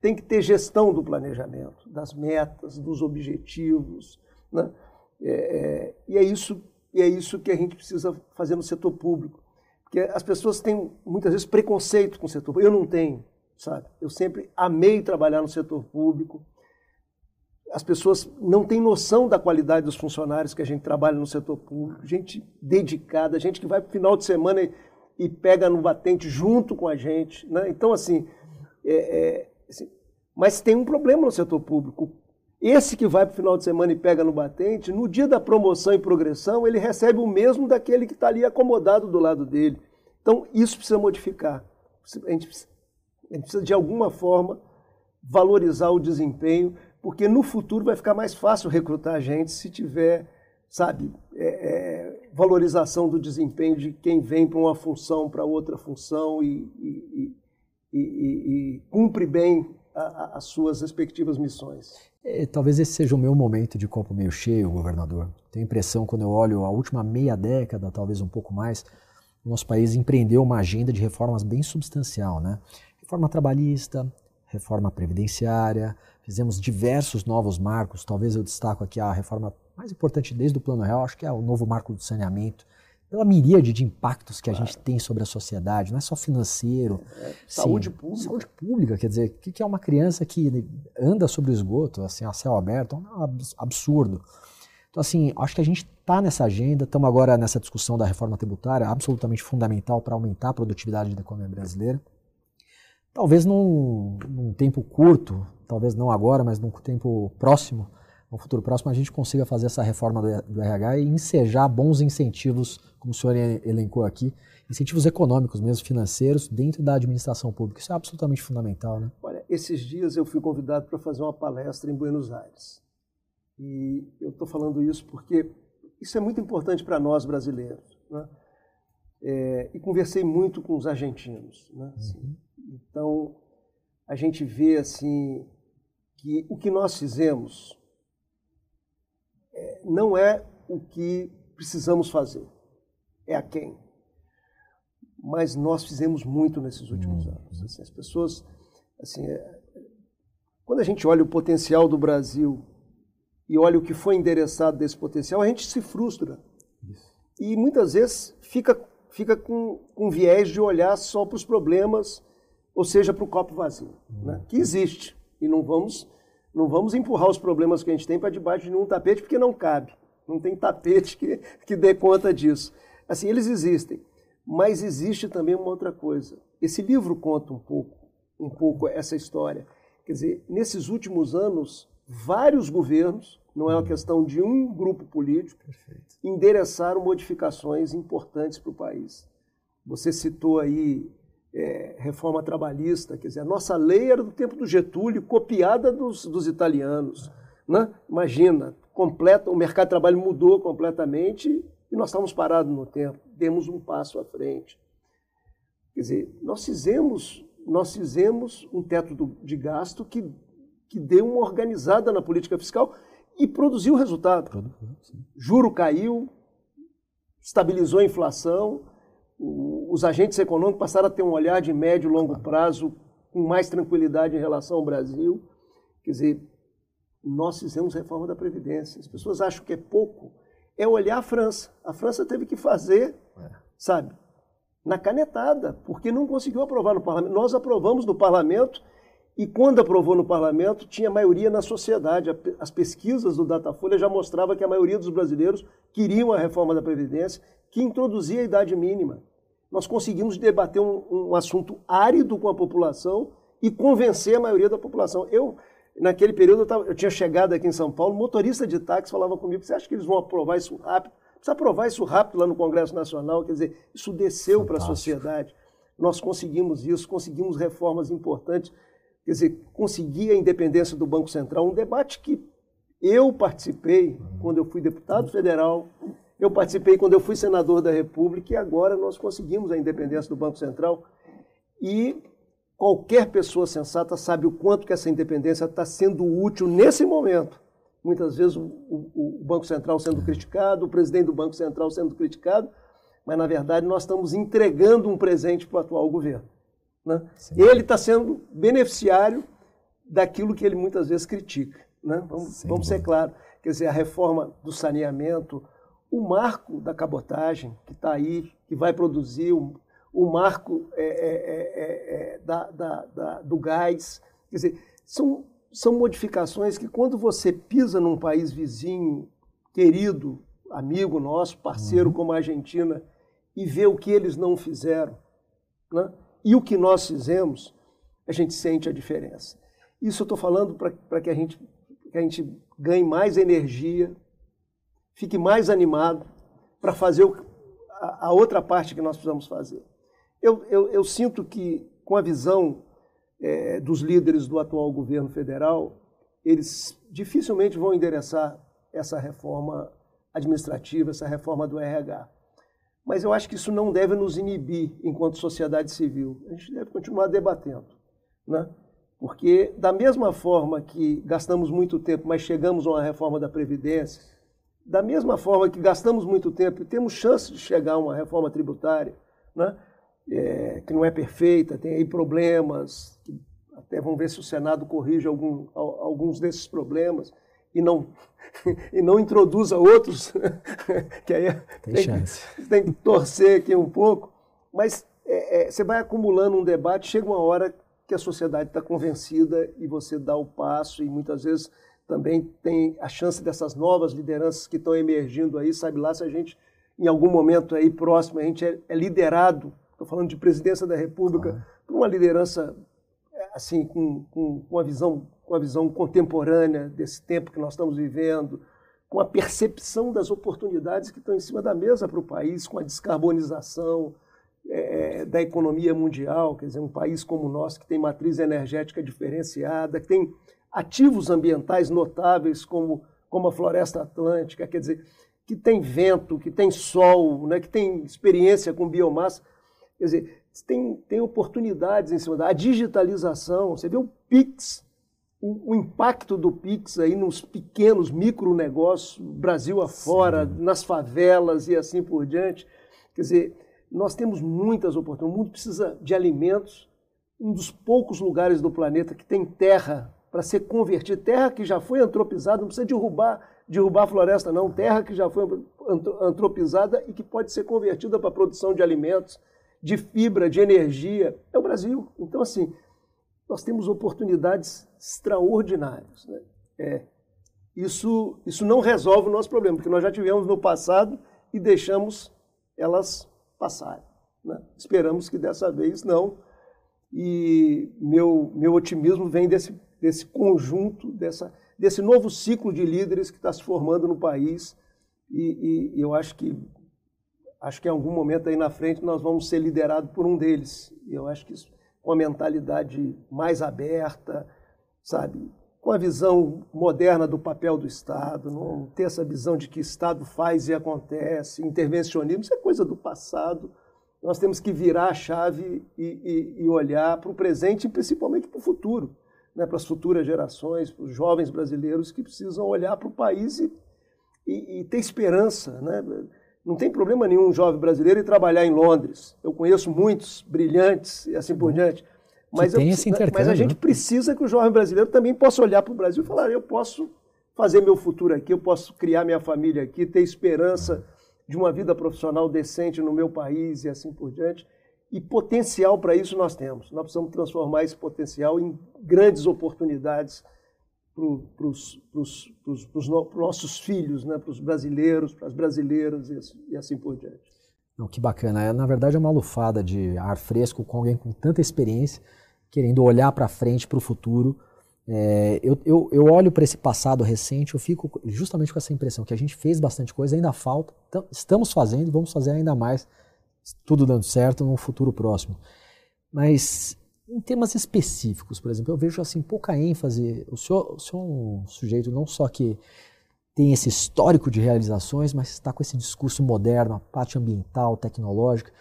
Tem que ter gestão do planejamento, das metas, dos objetivos. Né? É, é, e, é isso, e é isso que a gente precisa fazer no setor público. Porque as pessoas têm muitas vezes preconceito com o setor público. Eu não tenho, sabe? Eu sempre amei trabalhar no setor público. As pessoas não têm noção da qualidade dos funcionários que a gente trabalha no setor público, gente dedicada, gente que vai para o final de semana e e pega no batente junto com a gente. Né? Então, assim, é, é, assim, mas tem um problema no setor público. Esse que vai para o final de semana e pega no batente, no dia da promoção e progressão, ele recebe o mesmo daquele que está ali acomodado do lado dele. Então, isso precisa modificar. A gente precisa, a gente precisa de alguma forma, valorizar o desempenho, porque no futuro vai ficar mais fácil recrutar gente se tiver, sabe, é, é, valorização do desempenho de quem vem para uma função, para outra função e, e, e, e cumpre bem as suas respectivas missões. É, talvez esse seja o meu momento de copo meio cheio, governador. Tenho a impressão, quando eu olho a última meia década, talvez um pouco mais, nosso país empreendeu uma agenda de reformas bem substancial, né? Reforma trabalhista, reforma previdenciária, fizemos diversos novos marcos, talvez eu destaco aqui a reforma mais importante desde o Plano Real, acho que é o novo marco do saneamento, pela miríade de impactos que a gente tem sobre a sociedade, não é só financeiro. É, saúde sim, pública. Saúde pública, quer dizer, o que é uma criança que anda sobre o esgoto, assim, a céu aberto? É um absurdo. Então, assim, acho que a gente está nessa agenda, estamos agora nessa discussão da reforma tributária, absolutamente fundamental para aumentar a produtividade da economia brasileira. Talvez num, num tempo curto, talvez não agora, mas num tempo próximo, no futuro próximo, a gente consiga fazer essa reforma do, do RH e ensejar bons incentivos, como o senhor elencou aqui, incentivos econômicos mesmo, financeiros, dentro da administração pública. Isso é absolutamente fundamental, né? Olha, esses dias eu fui convidado para fazer uma palestra em Buenos Aires. E eu estou falando isso porque isso é muito importante para nós brasileiros. Né? É, e conversei muito com os argentinos. Né? Assim, então, a gente vê assim que o que nós fizemos não é o que precisamos fazer, é a quem. Mas nós fizemos muito nesses últimos uhum. anos. Assim, as pessoas, assim, é, quando a gente olha o potencial do Brasil e olha o que foi endereçado desse potencial, a gente se frustra. Isso. E muitas vezes fica, fica com, com viés de olhar só para os problemas, ou seja, para o copo vazio, uhum. né? que existe. E não vamos não vamos empurrar os problemas que a gente tem para debaixo de nenhum tapete, porque não cabe. Não tem tapete que, que dê conta disso. Assim, eles existem. Mas existe também uma outra coisa. Esse livro conta um pouco, um pouco essa história. Quer dizer, nesses últimos anos, vários governos, não é uma questão de um grupo político, Perfeito. endereçaram modificações importantes para o país. Você citou aí é, reforma trabalhista, quer dizer, a nossa lei era do tempo do Getúlio, copiada dos, dos italianos. Né? Imagina, completa, o mercado de trabalho mudou completamente e nós estávamos parados no tempo, demos um passo à frente. Quer dizer, nós fizemos, nós fizemos um teto do, de gasto que, que deu uma organizada na política fiscal e produziu resultado. Juro caiu, estabilizou a inflação, os agentes econômicos passaram a ter um olhar de médio e longo prazo com mais tranquilidade em relação ao Brasil. Quer dizer, nós fizemos reforma da Previdência. As pessoas acham que é pouco. É olhar a França. A França teve que fazer, é. sabe, na canetada, porque não conseguiu aprovar no parlamento. Nós aprovamos no parlamento e quando aprovou no parlamento, tinha maioria na sociedade. As pesquisas do Datafolha já mostravam que a maioria dos brasileiros queriam a reforma da Previdência, que introduzia a idade mínima nós conseguimos debater um, um assunto árido com a população e convencer a maioria da população. Eu, naquele período, eu, tava, eu, tinha chegado aqui em São Paulo, motorista de táxi falava comigo, você acha que eles vão aprovar isso rápido? Precisa aprovar isso rápido lá no Congresso Nacional, quer dizer, isso desceu para a sociedade. Nós conseguimos isso, conseguimos reformas importantes, quer dizer, conseguir a independência do Banco Central, um debate que eu participei quando eu fui deputado federal, eu participei quando eu fui senador da República e agora nós conseguimos a independência do Banco Central. E qualquer pessoa sensata sabe o quanto que essa independência está sendo útil nesse momento. Muitas vezes o, o, o, Banco Central sendo criticado, o presidente do Banco Central sendo criticado, mas na verdade nós estamos entregando um presente para o atual governo. Né? Ele está sendo beneficiário daquilo que ele muitas vezes critica. Né? Vamos, vamos ser claros. Quer dizer, a reforma do saneamento, o marco da cabotagem, que está aí, que vai produzir, o, o marco é, é, é, é, da, da, da, do gás. Quer dizer, são, são modificações que, quando você pisa num país vizinho, querido, amigo nosso, parceiro uhum. como a Argentina, e vê o que eles não fizeram, né? e o que nós fizemos, a gente sente a diferença. Isso eu estou falando para que, a gente, que a gente ganhe mais energia, fique mais animado para fazer o, a, a, outra parte que nós precisamos fazer. Eu, eu, eu, sinto que, com a visão é, dos líderes do atual governo federal, eles dificilmente vão endereçar essa reforma administrativa, essa reforma do RH. Mas eu acho que isso não deve nos inibir enquanto sociedade civil. A gente deve continuar debatendo. Né? Porque, da mesma forma que gastamos muito tempo, mas chegamos a uma reforma da Previdência, da mesma forma que gastamos muito tempo e temos chance de chegar a uma reforma tributária, né? É, que não é perfeita, tem aí problemas, até vamos ver se o Senado corrige algum, alguns desses problemas e não, e não introduza outros, que aí tem, tem, chance. tem que torcer aqui um pouco, mas é, é, você vai acumulando um debate, chega uma hora que a sociedade está convencida e você dá o passo e muitas vezes também tem a chance dessas novas lideranças que estão emergindo aí, sabe lá se a gente em algum momento aí próximo a gente é, é liderado, estou falando de presidência da República, ah. por uma liderança assim com, com, com, uma visão com a visão contemporânea desse tempo que nós estamos vivendo, com a percepção das oportunidades que estão em cima da mesa para o país, com a descarbonização, é, da economia mundial, quer dizer, um país como o nosso que tem matriz energética diferenciada, que tem ativos ambientais notáveis como, como a floresta atlântica, quer dizer, que tem vento, que tem sol, né, que tem experiência com biomassa, quer dizer, tem, tem oportunidades em cima da digitalização, você vê o PIX, o, o, impacto do PIX aí nos pequenos micronegócios, Brasil afora, Sim. nas favelas e assim por diante, quer dizer, nós temos muitas oportunidades. O mundo precisa de alimentos. Um dos poucos lugares do planeta que tem terra para ser convertida, terra que já foi antropizada, não precisa derrubar, derrubar a floresta, não. Terra que já foi antropizada e que pode ser convertida para produção de alimentos, de fibra, de energia. É o Brasil. Então, assim, nós temos oportunidades extraordinárias. Né? É, isso, isso não resolve o nosso problema, porque nós já tivemos no passado e deixamos elas passarem. Né? Esperamos que dessa vez não. E meu, meu otimismo vem desse, desse conjunto, dessa, desse novo ciclo de líderes que está se formando no país. E, e, eu acho que acho que em algum momento aí na frente nós vamos ser liderados por um deles. E eu acho que com a mentalidade mais aberta, sabe, com a visão moderna do papel do Estado, não ter essa visão de que Estado faz e acontece, intervencionismo, isso é coisa do passado. Nós temos que virar a chave e, e, e olhar para o presente e principalmente para o futuro, né, para as futuras gerações, para os jovens brasileiros que precisam olhar para o país e, e, ter esperança. Né? Não tem problema nenhum um jovem brasileiro ir trabalhar em Londres. Eu conheço muitos brilhantes e assim por diante. Mas, eu, mas a gente né? precisa que o jovem brasileiro também possa olhar para o Brasil e falar: eu posso fazer meu futuro aqui, eu posso criar minha família aqui, ter esperança de uma vida profissional decente no meu país e assim por diante. E potencial para isso nós temos. Nós precisamos transformar esse potencial em grandes oportunidades para os nossos filhos, né? para os brasileiros, para as brasileiras e, e assim por diante. Não, que bacana. É, na verdade, é uma lufada de ar fresco com alguém com tanta experiência querendo olhar para frente, para o futuro. É, eu, eu, eu, olho para esse passado recente, eu fico justamente com essa impressão que a gente fez bastante coisa, ainda falta, estamos fazendo vamos fazer ainda mais, tudo dando certo no futuro próximo. Mas em temas específicos, por exemplo, eu vejo assim pouca ênfase. O senhor, o senhor é um sujeito não só que tem esse histórico de realizações, mas está com esse discurso moderno, a parte ambiental, tecnológica.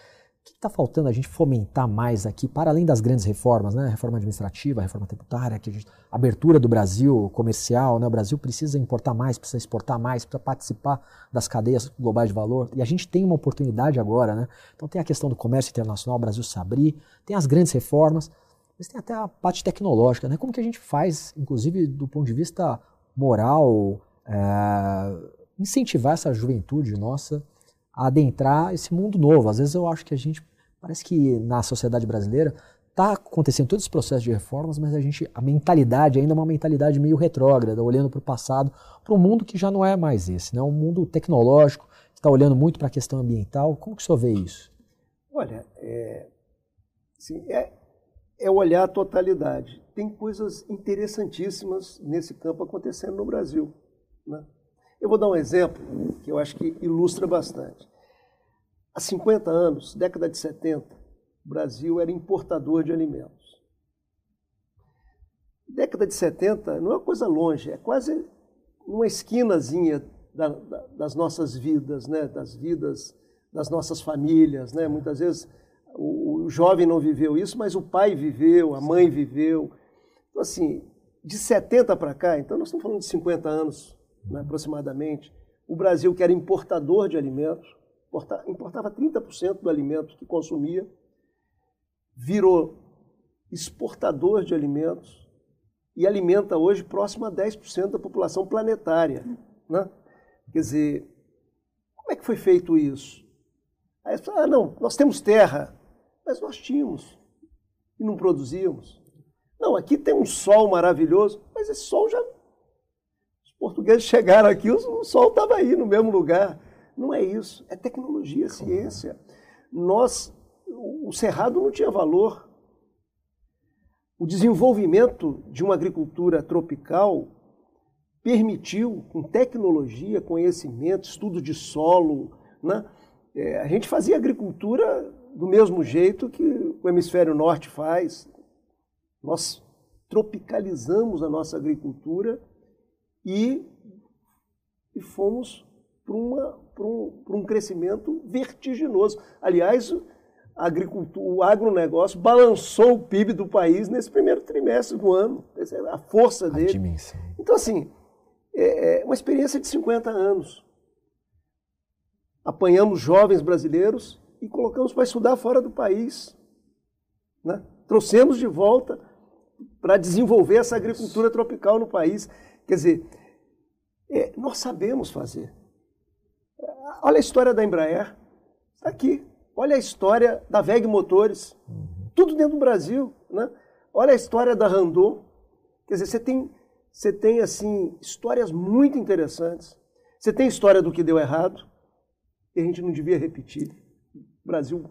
Que está faltando a gente fomentar mais aqui, para além das grandes reformas, né? reforma administrativa, reforma tributária, que a gente, abertura do Brasil comercial, né? o Brasil precisa importar mais, precisa exportar mais, precisa participar das cadeias globais de valor, e a gente tem uma oportunidade agora. Né? Então tem a questão do comércio internacional, o Brasil se abrir, tem as grandes reformas, mas tem até a parte tecnológica, né? como que a gente faz, inclusive do ponto de vista moral, é, incentivar essa juventude nossa adentrar esse mundo novo. Às vezes eu acho que a gente, parece que na sociedade brasileira está acontecendo todo esse processo de reformas, mas a gente, a mentalidade ainda é uma mentalidade meio retrógrada, olhando para o passado, para um mundo que já não é mais esse, né? um mundo tecnológico, que está olhando muito para a questão ambiental. Como que o senhor vê isso? Olha, é, é, é olhar a totalidade. Tem coisas interessantíssimas nesse campo acontecendo no Brasil. Né? Eu vou dar um exemplo que eu acho que ilustra bastante. Há 50 anos, década de 70, o Brasil era importador de alimentos. década de 70 não é uma coisa longe, é quase uma esquinazinha da, da, das nossas vidas, né? das vidas das nossas famílias. Né? Muitas vezes o, o jovem não viveu isso, mas o pai viveu, a mãe viveu. Então, assim, de 70 para cá, então nós estamos falando de 50 anos né, aproximadamente, o Brasil, que era importador de alimentos, importava 30% do alimento que consumia, virou exportador de alimentos e alimenta hoje próximo a 10% da população planetária. Né? Quer dizer, como é que foi feito isso? Aí você fala, ah, não, nós temos terra, mas nós tínhamos e não produzíamos. Não, aqui tem um sol maravilhoso, mas esse sol já. Portugueses chegaram aqui, o sol estava aí no mesmo lugar. Não é isso, é tecnologia, é ciência. Nós, o cerrado não tinha valor. O desenvolvimento de uma agricultura tropical permitiu, com tecnologia, conhecimento, estudo de solo, né? É, a gente fazia agricultura do mesmo jeito que o hemisfério norte faz. Nós tropicalizamos a nossa agricultura e, e fomos para um, um crescimento vertiginoso. Aliás, a agricultura, o agronegócio balançou o PIB do país nesse primeiro trimestre do ano. Essa é a força a dele. Dimensão. Então, assim, é, é uma experiência de 50 anos. Apanhamos jovens brasileiros e colocamos para estudar fora do país. Né? Trouxemos de volta para desenvolver essa agricultura tropical no país. Quer dizer, é, nós sabemos fazer. Olha a história da Embraer, está aqui. Olha a história da VEG Motores, tudo dentro do Brasil. Né? Olha a história da Randon. Quer dizer, você tem, você tem assim, histórias muito interessantes. Você tem história do que deu errado, e a gente não devia repetir. O Brasil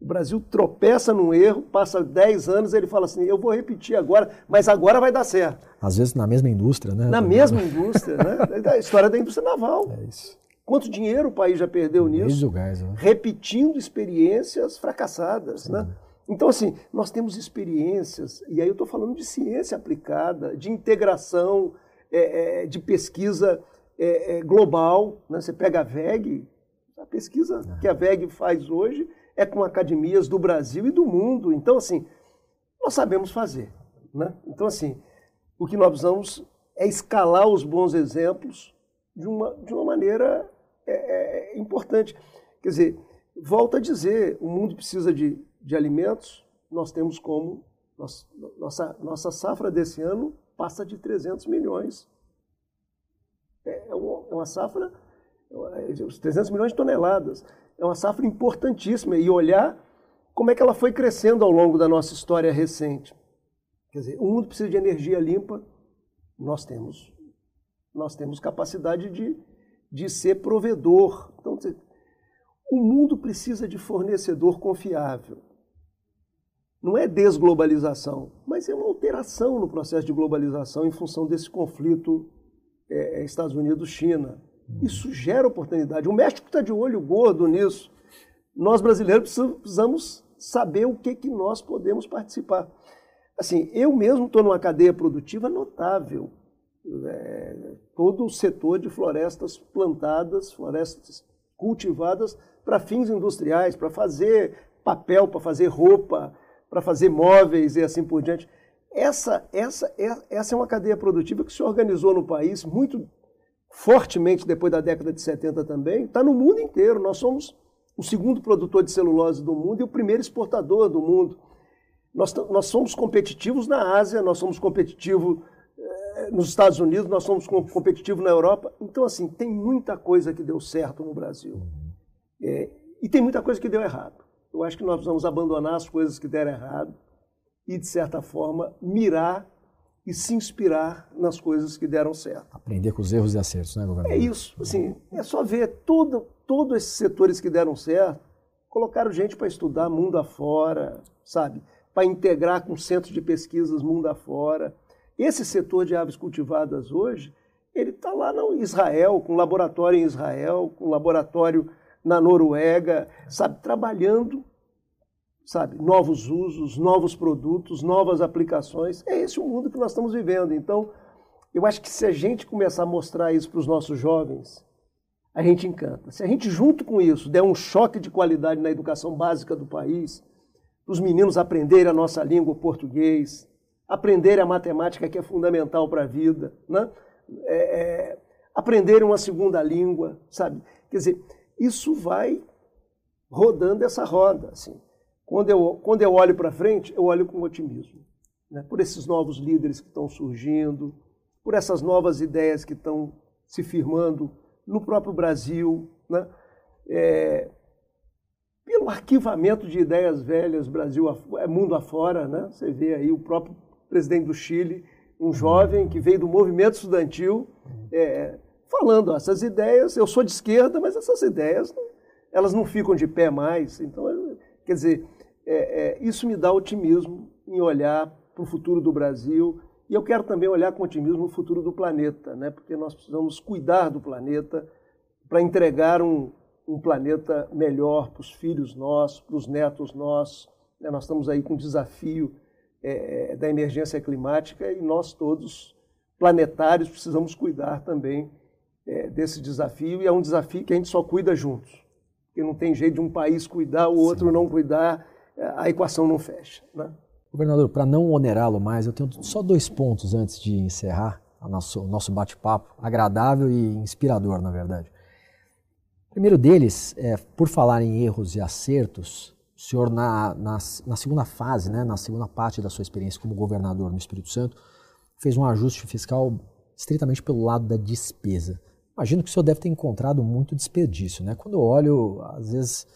o Brasil tropeça num erro, passa 10 anos, ele fala assim: eu vou repetir agora, mas agora vai dar certo. Às vezes na mesma indústria, né? Na mesma indústria, né? A história da indústria naval. É isso. Quanto dinheiro o país já perdeu nisso? Gás, né? Repetindo experiências fracassadas, Sim. né? Então, assim, nós temos experiências, e aí eu estou falando de ciência aplicada, de integração, é, é, de pesquisa é, é global. Né? Você pega a VEG, a pesquisa que a VEG faz hoje é com academias do Brasil e do mundo. Então, assim, nós sabemos fazer. Né? Então, assim, o que nós precisamos é escalar os bons exemplos de uma, de uma maneira é, é importante. Quer dizer, volta a dizer, o mundo precisa de, de alimentos, nós temos como, nossa, nossa safra desse ano passa de 300 milhões. É, é uma, é safra, os 300 milhões de toneladas é uma safra importantíssima e olhar como é que ela foi crescendo ao longo da nossa história recente. Quer dizer, o mundo precisa de energia limpa, nós temos. Nós temos capacidade de, de ser provedor. Então, o mundo precisa de fornecedor confiável. Não é desglobalização, mas é uma alteração no processo de globalização em função desse conflito é, Estados Unidos-China. Isso gera oportunidade. O México está de olho gordo nisso. Nós brasileiros precisamos saber o que, que nós podemos participar. Assim, eu mesmo estou numa cadeia produtiva notável. É, todo o setor de florestas plantadas, florestas cultivadas para fins industriais, para fazer papel, para fazer roupa, para fazer móveis e assim por diante. Essa, essa, essa é uma cadeia produtiva que se organizou no país muito fortemente depois da década de 70 também, está no mundo inteiro. Nós somos o segundo produtor de celulose do mundo e o primeiro exportador do mundo. Nós, nós somos competitivos na Ásia, nós somos competitivos eh, nos Estados Unidos, nós somos competitivos na Europa. Então, assim, tem muita coisa que deu certo no Brasil. É, e tem muita coisa que deu errado. Eu acho que nós precisamos abandonar as coisas que deram errado e, de certa forma, mirar e se inspirar nas coisas que deram certo. Aprender com os erros e acertos, né, governador? É isso. Assim, é só ver todo, todos esses setores que deram certo, colocaram gente para estudar mundo afora, sabe? Para integrar com centros de pesquisas mundo afora. Esse setor de aves cultivadas hoje, ele está lá no Israel, com laboratório em Israel, com laboratório na Noruega, sabe? Trabalhando sabe, novos usos, novos produtos, novas aplicações. É esse o mundo que nós estamos vivendo. Então, eu acho que se a gente começar a mostrar isso para os nossos jovens, a gente encanta. Se a gente, junto com isso, der um choque de qualidade na educação básica do país, os meninos aprenderem a nossa língua, o português, aprenderem a matemática, que é fundamental para a vida, né? É, é, aprenderem uma segunda língua, sabe? Quer dizer, isso vai rodando essa roda. Assim. Quando, eu, quando eu olho para frente, eu olho com otimismo. Né? Por esses novos líderes que estão surgindo, por essas novas ideias que estão se firmando no próprio Brasil, né? É, pelo arquivamento de ideias velhas, Brasil, é mundo afora, né? Você vê aí o próprio presidente do Chile, um jovem que veio do movimento estudantil, é, falando essas ideias. Eu sou de esquerda, mas essas ideias elas não ficam de pé mais. Então, quer dizer, é, é, isso me dá otimismo em olhar para o futuro do Brasil e eu quero também olhar com otimismo o futuro do planeta, né? porque nós precisamos cuidar do planeta para entregar um, um planeta melhor para os filhos nossos, para os netos nossos. Né? Nós estamos aí com o desafio é, é, da emergência climática e nós todos, planetários, precisamos cuidar também é, desse desafio e é um desafio que a gente só cuida juntos. Porque não tem jeito de um país cuidar, o outro Sim. não cuidar, a equação não fecha. Né? Governador, para não onerá-lo mais, eu tenho só dois pontos antes de encerrar o nosso, nosso bate-papo, agradável e inspirador, na verdade. O primeiro deles, é, por falar em erros e acertos, o senhor, na, na, na, segunda fase, né, na segunda parte da sua experiência como governador no Espírito Santo, fez um ajuste fiscal estritamente pelo lado da despesa. Imagino que o senhor deve ter encontrado muito desperdício. Né? Quando eu olho, às vezes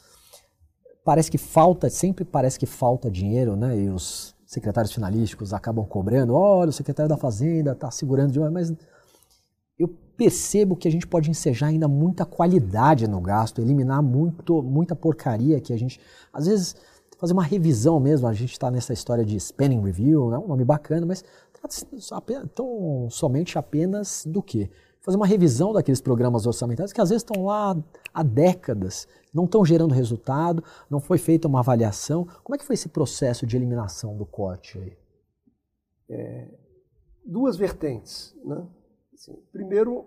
parece que falta, sempre parece que falta dinheiro, né? E os secretários finalísticos acabam cobrando, olha, o secretário da Fazenda está segurando demais, mas eu percebo que a gente pode ensejar ainda muita qualidade no gasto, eliminar muito, muita porcaria que a gente, às vezes, fazer uma revisão mesmo, a gente está nessa história de spending review, né? um nome bacana, mas tão somente apenas do que? fazer uma revisão daqueles programas orçamentários que às vezes estão lá há décadas, não estão gerando resultado, não foi feita uma avaliação. Como é que foi esse processo de eliminação do corte aí? É, duas vertentes. Né? Assim, primeiro,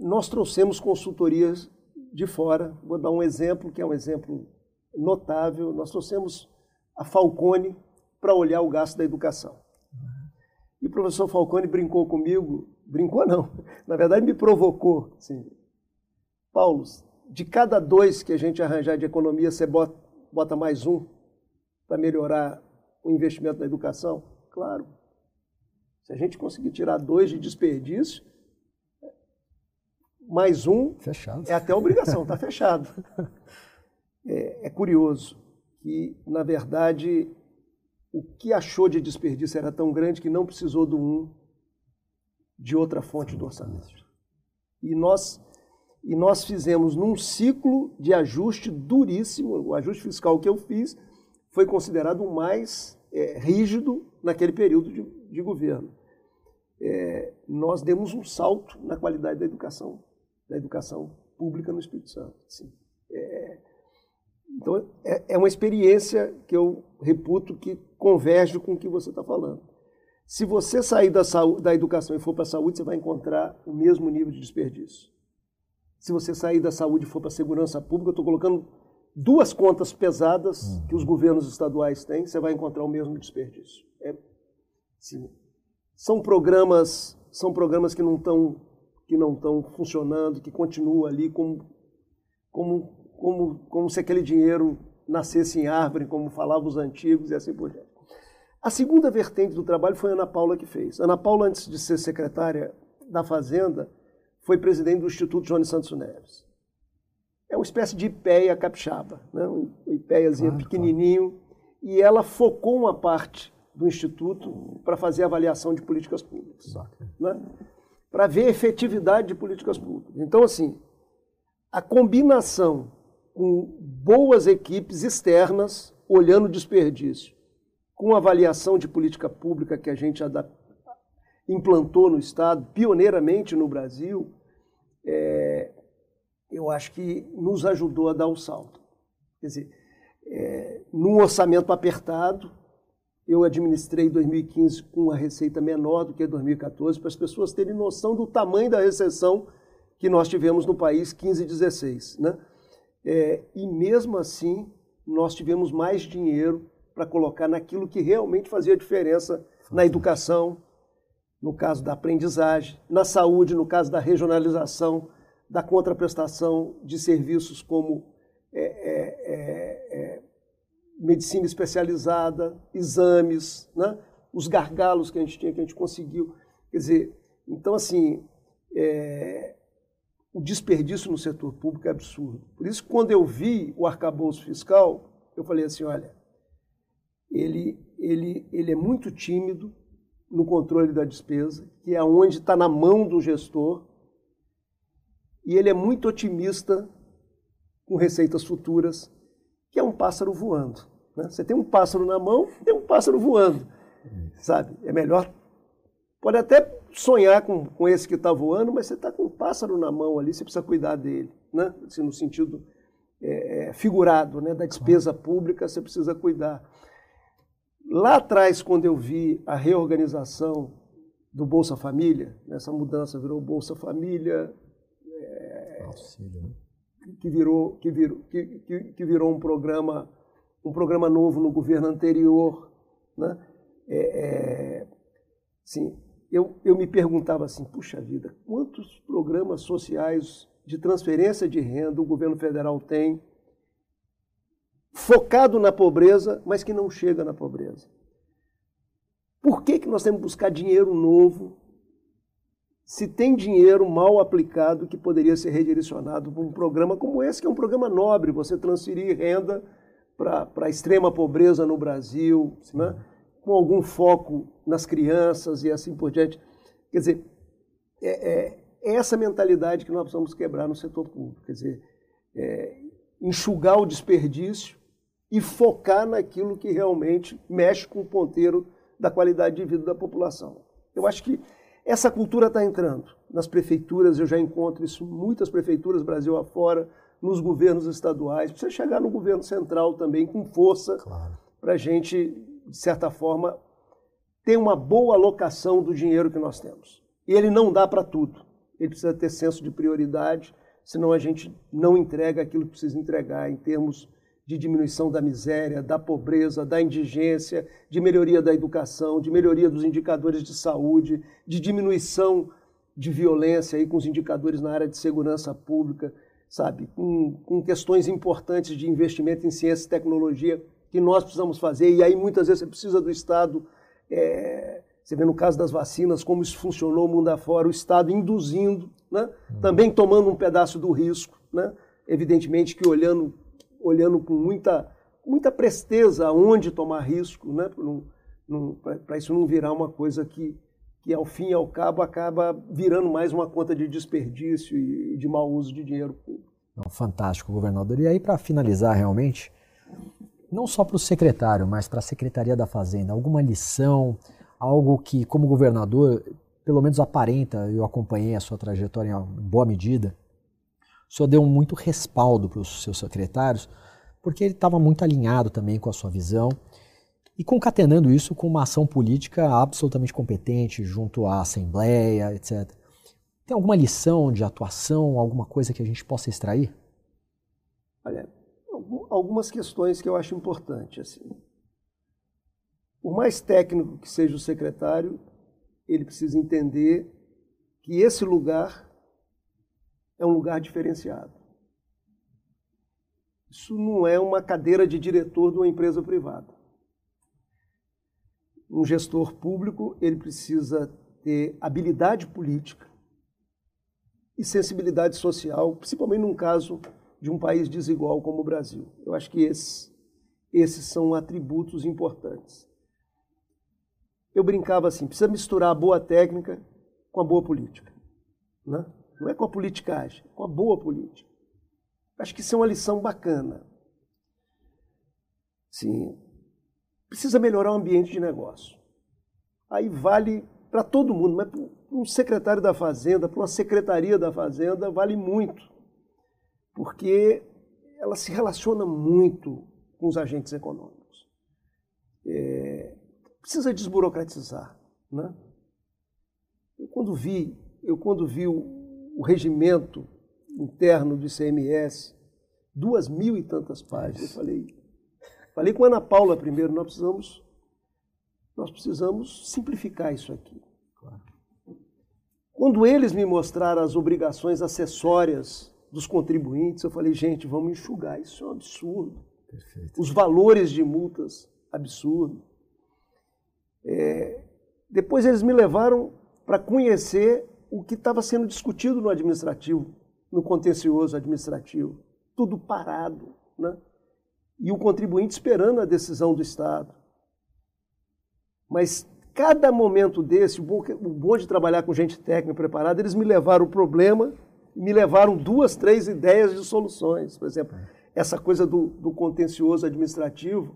nós trouxemos consultorias de fora. Vou dar um exemplo que é um exemplo notável. Nós trouxemos a Falcone para olhar o gasto da educação. E o professor Falcone brincou comigo brincou não, na verdade me provocou. Assim, Paulo, de cada dois que a gente arranjar de economia, você bota, bota mais um para melhorar o investimento na educação? Claro. Se a gente conseguir tirar dois de desperdício, mais um fechado. é até obrigação, está fechado. É, é curioso que, na verdade, o que achou de desperdício era tão grande que não precisou do um de outra fonte do orçamento. E nós, e nós fizemos num ciclo de ajuste duríssimo, o ajuste fiscal que eu fiz foi considerado o mais é, rígido naquele período de, de governo. É, nós demos um salto na qualidade da educação, da educação pública no Espírito Santo. Assim. É, então, é, é uma experiência que eu reputo que converge com o que você está falando. Se você sair da, saúde, da educação e for para a saúde, você vai encontrar o mesmo nível de desperdício. Se você sair da saúde e for para a segurança pública, eu estou colocando duas contas pesadas uhum. que os governos estaduais têm, você vai encontrar o mesmo desperdício. É. São programas, são programas que não estão que não estão funcionando, que continuam ali como, como, como, como se aquele dinheiro nascesse em árvore, como falavam os antigos e assim por diante. A segunda vertente do trabalho foi a Ana Paula que fez. Ana Paula, antes de ser secretária da Fazenda, foi presidente do Instituto Johnny Santos Neves. É uma espécie de IPEA capixaba, né? um IPEAzinho claro, pequenininho, claro. e ela focou uma parte do Instituto para fazer avaliação de políticas públicas, né? para ver a efetividade de políticas públicas. Então, assim, a combinação com boas equipes externas olhando o desperdício com avaliação de política pública que a gente implantou no Estado, pioneiramente no Brasil, é, eu acho que nos ajudou a dar o salto. Quer dizer, é, num orçamento apertado, eu administrei 2015 com uma receita menor do que 2014, para as pessoas terem noção do tamanho da recessão que nós tivemos no país 15 e 16. Né? É, e mesmo assim, nós tivemos mais dinheiro para colocar naquilo que realmente fazia diferença na educação, no caso da aprendizagem, na saúde, no caso da regionalização, da contraprestação de serviços como é, é, é, é medicina especializada, exames, né? os gargalos que a gente tinha, que a gente conseguiu. Quer dizer, então, assim, é, o desperdício no setor público é absurdo. Por isso, quando eu vi o arcabouço fiscal, eu falei assim: olha, ele, ele, ele é muito tímido no controle da despesa, que é onde está na mão do gestor, e ele é muito otimista com receitas futuras, que é um pássaro voando. Né? Você tem um pássaro na mão, tem um pássaro voando, sabe? É melhor. Pode até sonhar com, com esse que está voando, mas você está com um pássaro na mão ali, você precisa cuidar dele, né? Assim, no sentido é, é figurado, né? Da despesa pública, você precisa cuidar. Lá atrás, quando eu vi a reorganização do Bolsa Família, essa mudança virou Bolsa Família, é, Auxílio, né? que virou que virou que, que, que virou um programa um programa novo no governo anterior. Né? É, é, sim, eu, eu me perguntava assim, puxa vida, quantos programas sociais de transferência de renda o governo federal tem focado na pobreza, mas que não chega na pobreza? Por que, que nós temos que buscar dinheiro novo se tem dinheiro mal aplicado que poderia ser redirecionado para um programa como esse, que é um programa nobre, você transferir renda para a extrema pobreza no Brasil, né? com algum foco nas crianças e assim por diante. Quer dizer, é, é, é essa mentalidade que nós precisamos quebrar no setor público. Quer dizer, é, enxugar o desperdício e focar naquilo que realmente mexe com o ponteiro da qualidade de vida da população. Eu acho que essa cultura está entrando. Nas prefeituras, eu já encontro isso, muitas prefeituras, Brasil afora, nos governos estaduais, precisa chegar no governo central também com força claro. para a gente, de certa forma, ter uma boa alocação do dinheiro que nós temos. E ele não dá para tudo. Ele precisa ter senso de prioridade, senão a gente não entrega aquilo que precisa entregar em termos de diminuição da miséria, da pobreza, da indigência, de melhoria da educação, de melhoria dos indicadores de saúde, de diminuição de violência aí com os indicadores na área de segurança pública sabe, com, com questões importantes de investimento em ciência e tecnologia que nós precisamos fazer, e aí muitas vezes você precisa do Estado. É, você vê no caso das vacinas como isso funcionou mundo afora, o Estado induzindo, né? Uhum. também tomando um pedaço do risco, né? evidentemente que olhando, olhando com muita, muita presteza aonde tomar risco, né? para isso não virar uma coisa que, que ao fim e ao cabo acaba virando mais uma conta de desperdício e de mau uso de dinheiro público. Fantástico, governador. E aí, para finalizar realmente, não só para o secretário, mas para a Secretaria da Fazenda, alguma lição, algo que, como governador, pelo menos aparenta, eu acompanhei a sua trajetória em boa medida, o senhor deu muito respaldo para os seus secretários, porque ele estava muito alinhado também com a sua visão e concatenando isso com uma ação política absolutamente competente junto à Assembleia, etc. Tem alguma lição de atuação, alguma coisa que a gente possa extrair? Olha, algumas questões que eu acho importante. Assim. Por mais técnico que seja o secretário, ele precisa entender que esse lugar é um lugar diferenciado. Isso não é uma cadeira de diretor de uma empresa privada um gestor público ele precisa ter habilidade política e sensibilidade social, principalmente num caso de um país desigual como o Brasil. Eu acho que esses, esses são atributos importantes. Eu brincava assim, precisa misturar a boa técnica com a boa política. Né? Não é com a politicagem, é com a boa política. Acho que isso é uma lição bacana. Sim, precisa melhorar o ambiente de negócio. Aí vale para todo mundo, mas para um secretário da Fazenda, para uma secretaria da Fazenda, vale muito. Porque ela se relaciona muito com os agentes econômicos. É, precisa desburocratizar. Né? Eu quando vi, eu quando vi o, o regimento interno do ICMS, duas mil e tantas páginas, eu falei, falei com a Ana Paula primeiro, nós precisamos, nós precisamos simplificar isso aqui. Quando eles me mostraram as obrigações acessórias dos contribuintes, eu falei, gente, vamos enxugar, isso é um absurdo. Perfeito. Os valores de multas, absurdo. É, depois eles me levaram para conhecer o que estava sendo discutido no administrativo, no contencioso administrativo. Tudo parado, né? E o contribuinte esperando a decisão do Estado. Mas cada momento desse, o bom, o bom de trabalhar com gente técnica preparada, eles me levaram o problema me levaram duas, três ideias de soluções. Por exemplo, essa coisa do, do contencioso administrativo,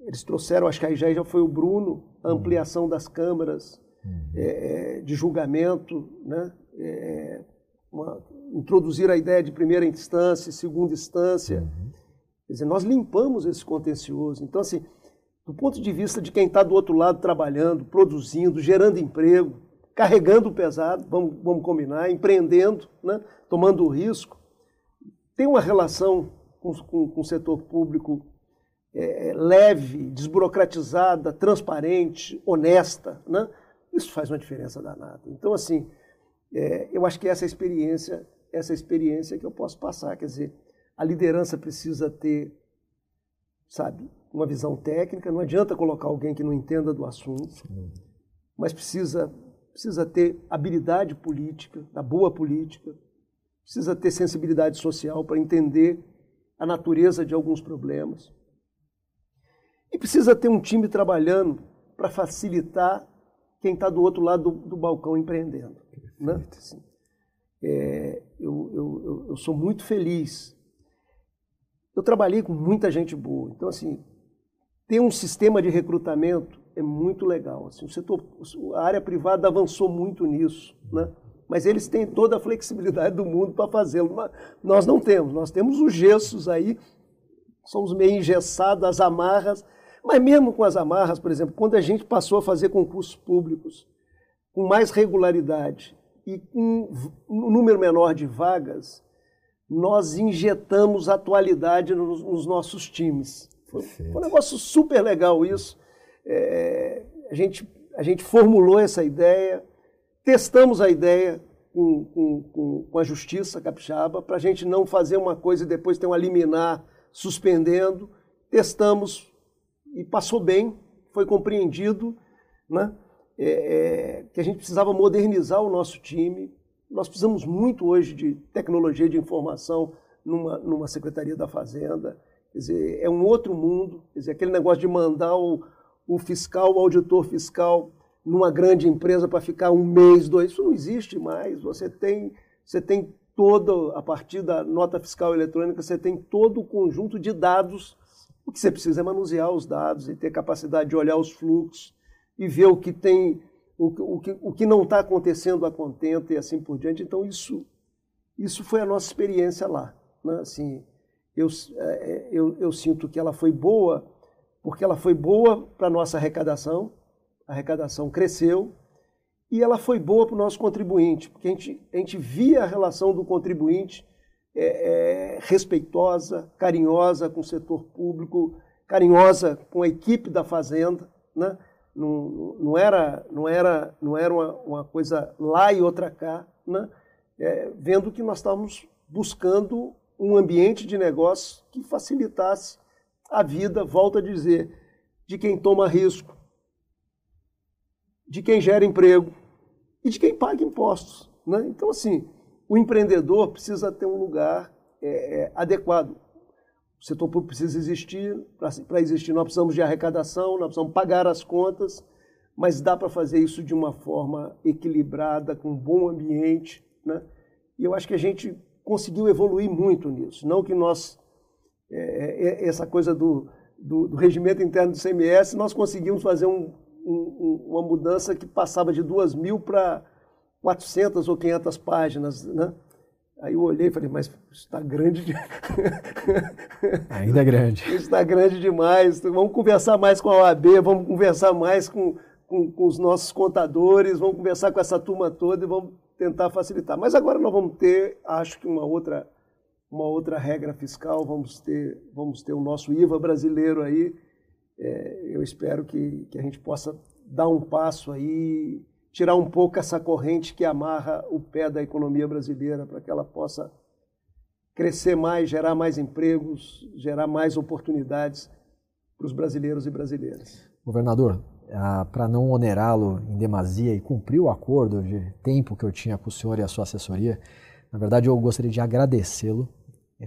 eles trouxeram, acho que aí já, já foi o Bruno, a ampliação das câmaras uhum. é, de julgamento, né? É, uma, introduzir a ideia de primeira instância, segunda instância. Uhum. Quer dizer, nós limpamos esse contencioso. Então, assim, do ponto de vista de quem está do outro lado trabalhando, produzindo, gerando emprego, carregando o pesado, vamos, vamos combinar, empreendendo, né? tomando o risco, tem uma relação com, com, com o setor público é, leve, desburocratizada, transparente, honesta, né? Isso faz uma diferença danada. Então, assim, é, eu acho que essa experiência, essa experiência que eu posso passar, quer dizer, a liderança precisa ter, sabe, uma visão técnica. Não adianta colocar alguém que não entenda do assunto, mas precisa precisa ter habilidade política, da boa política, precisa ter sensibilidade social para entender a natureza de alguns problemas. E precisa ter um time trabalhando para facilitar quem está do outro lado do, do balcão empreendendo. Né? Assim, é, eu, eu, eu, sou muito feliz. Eu trabalhei com muita gente boa. Então, assim, ter um sistema de recrutamento é muito legal. Assim, o setor, a área privada avançou muito nisso, né? mas eles têm toda a flexibilidade do mundo para fazê-lo. Nós não temos. Nós temos os gessos aí, somos meio engessados, as amarras, mas mesmo com as amarras, por exemplo, quando a gente passou a fazer concursos públicos com mais regularidade e com um número menor de vagas, nós injetamos atualidade nos, nos nossos times. Foi, foi, um negócio super legal isso. É, a, gente, a gente formulou essa ideia, testamos a ideia com, com, com a Justiça Capixaba para a gente não fazer uma coisa e depois ter uma liminar suspendendo. Testamos, e passou bem, foi compreendido, né? É, é, que a gente precisava modernizar o nosso time. Nós precisamos muito hoje de tecnologia de informação numa, numa Secretaria da Fazenda. Quer dizer, é um outro mundo. Quer dizer, aquele negócio de mandar o, o fiscal, o auditor fiscal numa grande empresa para ficar um mês, dois, isso não existe mais. Você tem, você tem todo, a partir da nota fiscal eletrônica, você tem todo o conjunto de dados o que você precisa é manusear os dados e ter capacidade de olhar os fluxos e ver o que tem, o, o, que, o que não está acontecendo a contento e assim por diante. Então, isso, isso foi a nossa experiência lá. Né? Assim, eu, é, eu, eu sinto que ela foi boa, porque ela foi boa para a nossa arrecadação, a arrecadação cresceu, e ela foi boa para o nosso contribuinte, porque a gente, a gente via a relação do contribuinte é, é, respeitosa, carinhosa com o setor público, carinhosa com a equipe da fazenda, né? não, não era, não era, não era uma, uma coisa lá e outra cá, né? É, vendo que nós estávamos buscando um ambiente de negócio que facilitasse a vida, volto a dizer, de quem toma risco, de quem gera emprego e de quem paga impostos. Né? Então, assim, o empreendedor precisa ter um lugar é, é, adequado. O setor público precisa existir, para existir nós precisamos de arrecadação, nós precisamos pagar as contas, mas dá para fazer isso de uma forma equilibrada, com um bom ambiente. Né? E eu acho que a gente conseguiu evoluir muito nisso. Não que nós, é, é, essa coisa do, do, do, regimento interno do CMS, nós conseguimos fazer um, um, uma mudança que passava de duas mil para 400 ou 500 páginas, né? Aí eu olhei e falei, mas está grande. De... Ainda é grande. está grande demais. Vamos conversar mais com a OAB, vamos conversar mais com, com, com, os nossos contadores, vamos conversar com essa turma toda e vamos tentar facilitar. Mas agora nós vamos ter, acho que uma outra, uma outra regra fiscal, vamos ter, vamos ter o nosso IVA brasileiro aí. É, eu espero que, que a gente possa dar um passo aí tirar um pouco essa corrente que amarra o pé da economia brasileira para que ela possa crescer mais, gerar mais empregos, gerar mais oportunidades para os brasileiros e brasileiras. Governador, ah, para não onerá-lo em demasia e cumprir o acordo de tempo que eu tinha com o senhor e a sua assessoria, na verdade eu gostaria de agradecê-lo.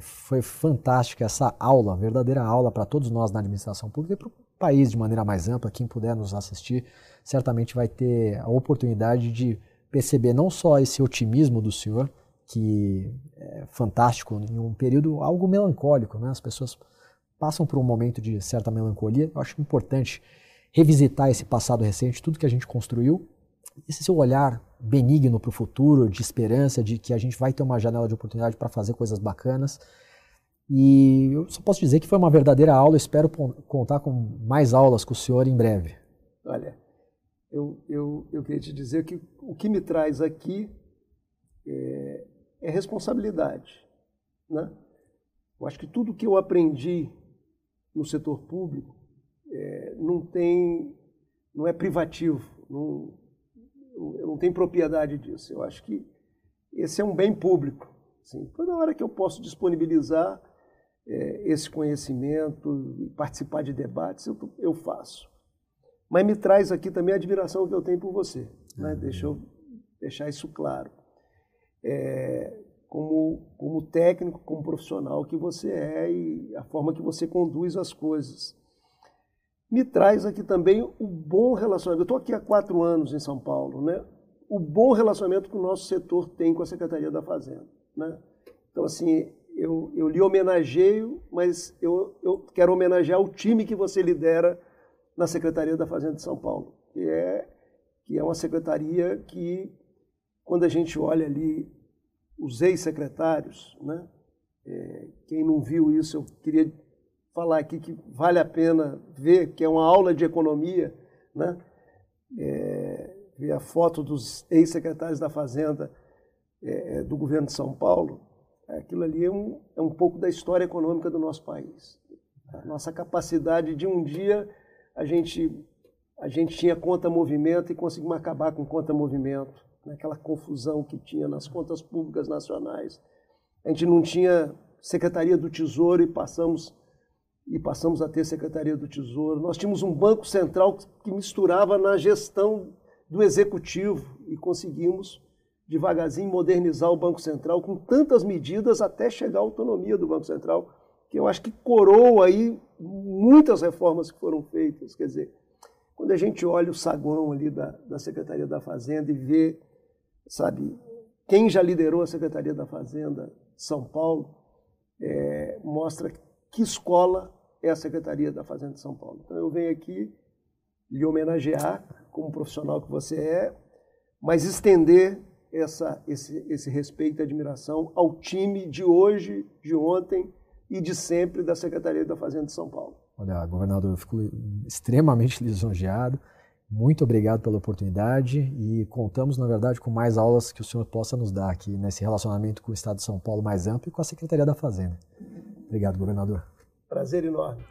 Foi fantástica essa aula, verdadeira aula para todos nós na administração pública e para o país de maneira mais ampla. Quem puder nos assistir certamente vai ter a oportunidade de perceber não só esse otimismo do senhor, que é fantástico, em um período algo melancólico, né? as pessoas passam por um momento de certa melancolia. Eu acho importante revisitar esse passado recente, tudo que a gente construiu, esse seu olhar benigno para o futuro, de esperança, de que a gente vai ter uma janela de oportunidade para fazer coisas bacanas. E eu só posso dizer que foi uma verdadeira aula. Espero contar com mais aulas com o senhor em breve. Olha, eu, eu, eu queria te dizer que o que me traz aqui é, é responsabilidade. Né? Eu acho que tudo que eu aprendi no setor público é, não tem, não é privativo, não, não tenho propriedade disso. Eu acho que esse é um bem público. Assim, toda hora que eu posso disponibilizar é, esse conhecimento participar de debates, eu, eu faço mas me traz aqui também a admiração que eu tenho por você. Né? Uhum. Deixa eu deixar isso claro. É, como, como técnico, como profissional que você é e a forma que você conduz as coisas. Me traz aqui também o bom relacionamento. Eu estou aqui há quatro anos em São Paulo, né? O bom relacionamento que o nosso setor tem com a Secretaria da Fazenda, né? Então, assim, eu, eu lhe homenageio, mas eu, eu quero homenagear o time que você lidera na Secretaria da Fazenda de São Paulo, que é, que é uma secretaria que, quando a gente olha ali os ex-secretários, né, é, quem não viu isso, eu queria falar aqui que vale a pena ver, que é uma aula de economia, né, é, ver a foto dos ex-secretários da Fazenda é, do governo de São Paulo, aquilo ali é um, é um pouco da história econômica do nosso país. A nossa capacidade de um dia a gente, a gente tinha conta movimento e conseguimos acabar com conta movimento, naquela né? confusão que tinha nas contas públicas nacionais. A gente não tinha Secretaria do Tesouro e passamos e passamos a ter Secretaria do Tesouro. Nós tínhamos um Banco Central que misturava na gestão do executivo e conseguimos devagarzinho modernizar o Banco Central com tantas medidas até chegar à autonomia do Banco Central, que eu acho que coroa aí muitas reformas que foram feitas. Quer dizer, quando a gente olha o saguão ali da, da Secretaria da Fazenda e vê, sabe, quem já liderou a Secretaria da Fazenda São Paulo, é, mostra que escola é a Secretaria da Fazenda de São Paulo. Então eu venho aqui lhe homenagear como profissional que você é, mas estender essa, esse, esse respeito e admiração ao time de hoje, de ontem e de sempre da Secretaria da Fazenda de São Paulo. Olha, governador, eu fico extremamente lisonjeado. Muito obrigado pela oportunidade e contamos, na verdade, com mais aulas que o senhor possa nos dar aqui nesse relacionamento com o Estado de São Paulo mais amplo e com a Secretaria da Fazenda. Obrigado, governador. Prazer enorme.